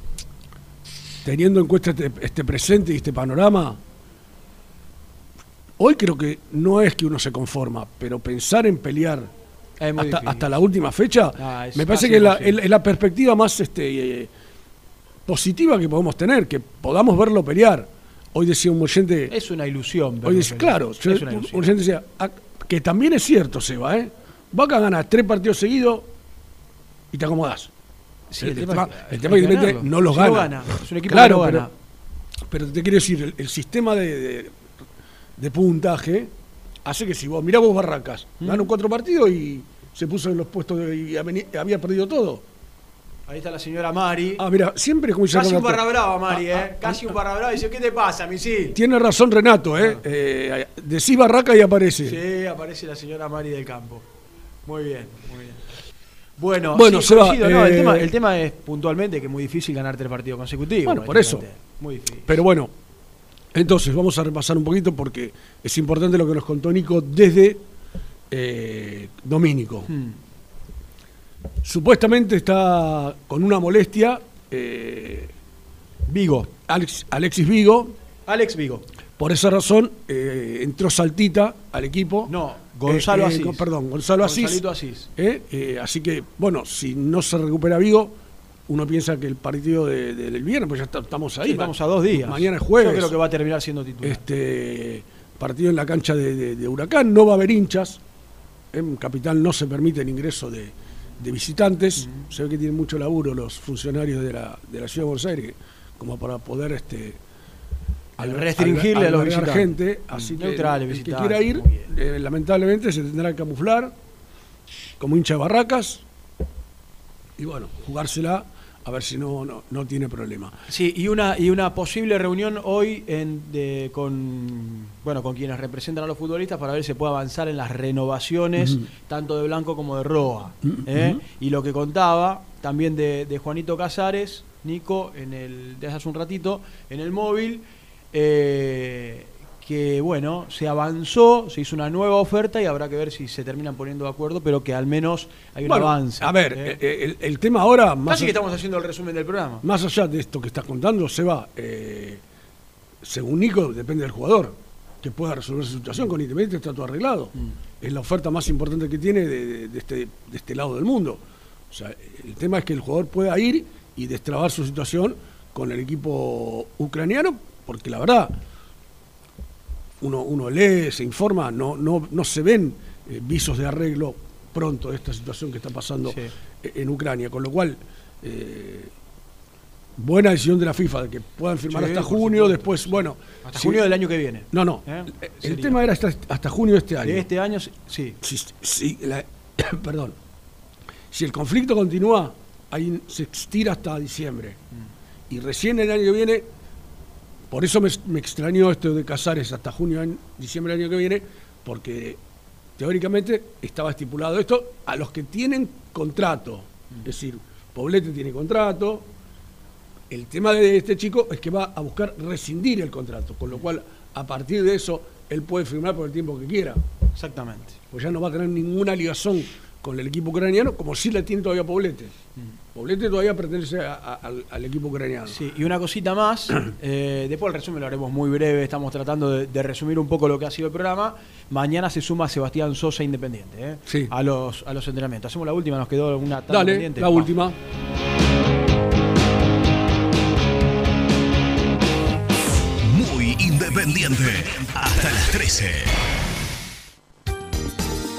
teniendo en cuenta este, este presente y este panorama, hoy creo que no es que uno se conforma, pero pensar en pelear hasta, la última fecha, Ah, me parece que es la, es- perspectiva más este, eh, positiva que podemos tener, que podamos verlo pelear. Hoy decía un oyente, Es una ilusión. hoy pelear. claro, es yo- una un ilusión. oyente decía, "Ah, que también es cierto, Seba, ¿eh? Vaca gana tres partidos seguidos y te acomodás. Sí, el, el tema, el tema que no los Si no gana. es un equipo claro, que no pero, gana. pero te quiero decir, el, el sistema de, de- de puntaje hace que si vos mirá vos Barracas, ¿Mm? ganó cuatro partidos y se puso en los puestos de- y había perdido todo. Ahí está la señora Mari. Ah, mira, siempre como dice Casi un barra brava, Mari, Ah, ¿eh? Casi un barra brava. Dice, ¿qué te pasa, misil? Tiene razón Renato, ¿eh? eh decís Barraca y aparece. Sí, aparece la señora Mari del campo. Muy bien, muy bien. Bueno, Bueno, sí, coincido, no, el, eh, tema, el tema es puntualmente que es muy difícil ganar tres partidos consecutivos. Bueno, por eso. Muy difícil. Pero bueno, entonces vamos a repasar un poquito porque es importante lo que nos contó Nico desde eh, Domínico. Hmm. Supuestamente está con una molestia. eh, Vigo. Alex- Alexis Vigo. Alex Vigo. Por esa razón eh, entró Saltita al equipo. No, Gonzalo Eh, Asís. perdón, Gonzalo Asís. Gonzalito Asís. Así que, bueno, si no se recupera Vigo, uno piensa que el partido de- de- del viernes, pues ya está- estamos ahí. Sí, estamos a dos días. Mañana es jueves. Yo creo que va a terminar siendo titular. Este partido en la cancha de, Huracán, no va a haber hinchas. En Capital no se permite el ingreso de, visitantes. Se ve que tienen mucho laburo los funcionarios de la, de la ciudad de Buenos Aires, como para poder este Al restringirle a los visitantes. gente. Así que Neutrales, el que quiera ir, eh, lamentablemente se tendrá que camuflar como hincha de barracas y bueno, jugársela a ver si no, no, no tiene problema. Sí, y una, y una posible reunión hoy en, de- con, bueno, con quienes representan a los futbolistas para ver si se puede avanzar en las renovaciones, tanto de Blanco como de Roa. ¿eh? Y lo que contaba también de, de Juanito Casares, Nico, en el, de hace un ratito, en el móvil, eh, que bueno, se avanzó, se hizo una nueva oferta y habrá que ver si se terminan poniendo de acuerdo, pero que al menos hay un Bueno, avance. A ver, ¿eh? eh, el, el tema ahora, más, Casi que estamos haciendo el resumen del programa. más allá de esto que estás contando, Seba, eh, según Nico, depende del jugador, que pueda resolver su situación. Con Independiente está todo arreglado. Mm. Es la oferta más importante que tiene de- de este, de este lado del mundo. O sea, el tema es que el jugador pueda ir y destrabar su situación con el equipo ucraniano, porque la verdad, uno, uno lee, se informa, no, no, no se ven eh, visos de arreglo pronto de esta situación que está pasando Sí. eh, en Ucrania, con lo cual eh, buena decisión de la FIFA de que puedan firmar Sí, hasta junio, supuesto. después, bueno. Hasta si- junio del año que viene. No, no. ¿Eh? El Sería. tema era hasta, hasta junio de este año. De este año, sí. Si, si la- [COUGHS] perdón. Si el conflicto continúa, ahí se estira hasta diciembre. Mm. Y recién el año que viene, por eso me, me extrañó esto de Casares hasta junio, en diciembre del año que viene, porque teóricamente estaba estipulado esto a los que tienen contrato. Mm. Es decir, Poblete tiene contrato. El tema de este chico es que va a buscar rescindir el contrato, con lo cual a partir de eso él puede firmar por el tiempo que quiera. Exactamente. Pues ya no va a tener ninguna ligación con el equipo ucraniano, como sí la tiene todavía Poblete. Poblete todavía pertenece a- a- al, al equipo ucraniano. Sí, y una cosita más, [CLEARS THROAT] eh, después el resumen lo haremos muy breve, estamos tratando de, de resumir un poco lo que ha sido el programa. Mañana se suma Sebastián Sosa Independiente ¿eh? Sí. a, los, a los entrenamientos. Hacemos la última, nos quedó una tanda Dale, pendiente. la última. Muy independiente. Hasta las 13.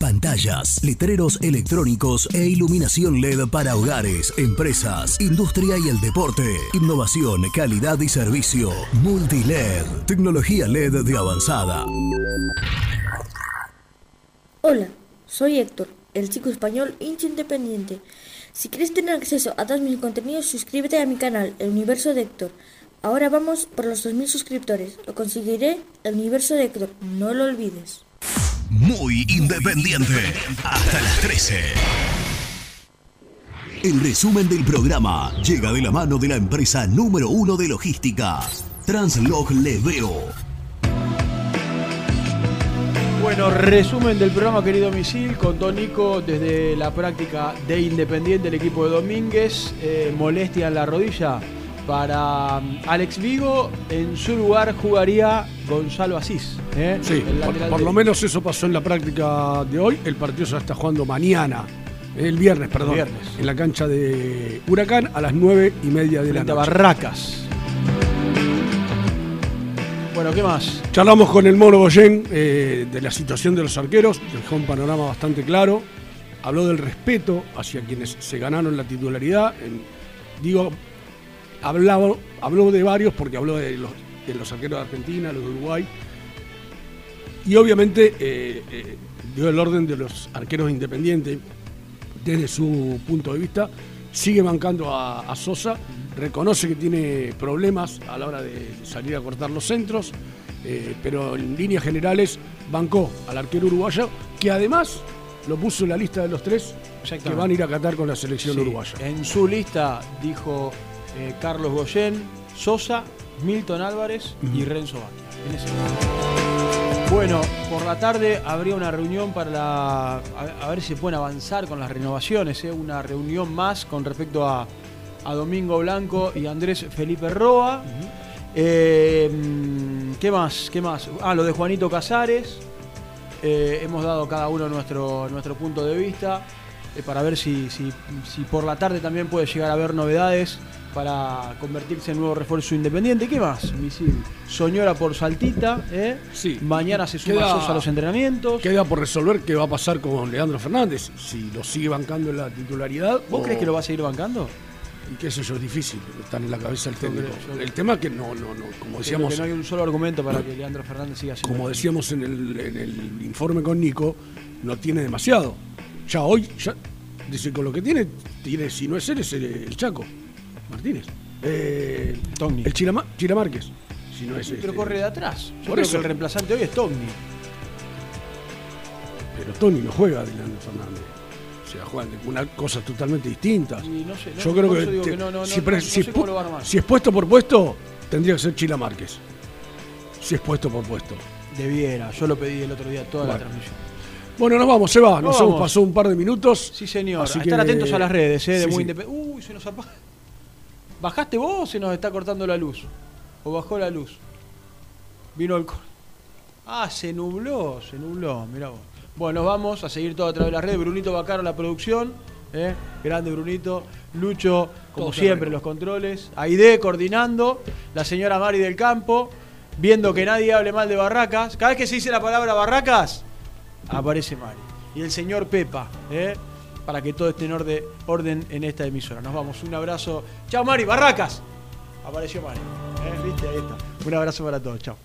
Pantallas, letreros electrónicos e iluminación LED para hogares, empresas, industria y el deporte. Innovación, calidad y servicio. Multiled. Tecnología LED de avanzada. Hola, soy Héctor, el chico español hincha independiente. Si quieres tener acceso a todos mis contenidos, suscríbete a mi canal, El Universo de Héctor. Ahora vamos por los 2.000 suscriptores. Lo conseguiré, El Universo de Héctor. No lo olvides. Muy independiente. Hasta las 13. El resumen del programa llega de la mano de la empresa número uno de logística, Translog Leveo. Bueno, resumen del programa, querido Misil. Contó Nico desde la práctica de Independiente, el equipo de Domínguez. eh, molestia en la rodilla para mm, Alex Vigo. En su lugar jugaría Gonzalo Asís. ¿eh? Sí, El por, lo menos eso pasó en la práctica de hoy. El partido se está jugando mañana, el viernes, perdón, Viernes. en la cancha de Huracán a las nueve y media de la Frente a noche. Barracas. Bueno, ¿qué más? Charlamos con el Mono Goyen eh, de la situación de los arqueros, dejó un panorama bastante claro. Habló del respeto hacia quienes se ganaron la titularidad. En- digo, hablaba, habló de varios porque habló de los, de los arqueros de Argentina, los de Uruguay. Y obviamente eh, eh, dio el orden de los arqueros independientes desde su punto de vista. Sigue bancando a, a Sosa, reconoce que tiene problemas a la hora de salir a cortar los centros, eh, pero en líneas generales bancó al arquero uruguayo, que además lo puso en la lista de los tres que van a ir a Qatar con la selección Sí, uruguaya. En su lista dijo eh, Carlos Goyen, Sosa, Milton Álvarez y Renzo orden. Bueno, por la tarde habría una reunión para la- a, a ver si se pueden avanzar con las renovaciones, ¿eh? una reunión más con respecto a, a Domingo Blanco y Andrés Felipe Roa. Eh, ¿Qué más? ¿Qué más? Ah, lo de Juanito Casares. Eh, hemos dado cada uno nuestro, nuestro punto de vista eh, para ver si, si- si por la tarde también puede llegar a haber novedades para convertirse en nuevo refuerzo independiente. ¿Qué más? Misil? Soñora por Saltita. ¿eh? Mañana se suma Queda- Sosa a los entrenamientos. Queda por resolver qué va a pasar con Leandro Fernández, si lo sigue bancando en la titularidad. ¿Vos o- crees que lo va a seguir bancando? Y que eso es difícil, estar en la cabeza Yo técnico. creo- yo- el tema es que no, no, no, como decíamos, que no hay un solo argumento para que Leandro Fernández siga siendo. como decíamos en el, en el informe con Nico, no tiene demasiado. Ya hoy, ya Dice, con lo que tiene, tiene si no es él, es el, el Chaco Martínez. Eh, El Chilama, Chila Márquez. Si no es Pero este. corre de atrás. Yo Por creo eso. que el reemplazante hoy es Togni. Pero Tony no juega de Leandro Fernández. O sea, juegan de una cosa totalmente distinta. Y no sé, no, Yo creo que, eso digo te- que no, no, si, no, pre- no si sé es si puesto por puesto, tendría que ser Chila Márquez. Si es puesto por puesto. Debiera, yo lo pedí el otro día toda la transmisión. Bueno, nos vamos, se va. Nos, Nos hemos vamos. pasado un par de minutos. Sí, señor. Así a que- estar atentos a las redes, ¿eh? De Sí, muy sí. independiente. Uy, se nos apaga. ¿Bajaste vos o se nos está cortando la luz? ¿O bajó la luz? Vino el. Ah, se nubló, se nubló, mirá vos. Bueno, nos vamos a seguir todo a través de las redes. Brunito Bacaro, la producción. ¿eh? Grande Brunito. Lucho, como Todo siempre, los controles. Aide coordinando. La señora Mari del Campo. Viendo que nadie hable mal de Barracas. Cada vez que se dice la palabra Barracas, aparece Mari. Y el señor Pepa, ¿eh? Para que todo esté en orde- orden en esta emisora. Nos vamos, un abrazo. Chao Mari, Barracas. Apareció Mari. ¿eh? ¿Viste? Ahí está. Un abrazo para todos, chao.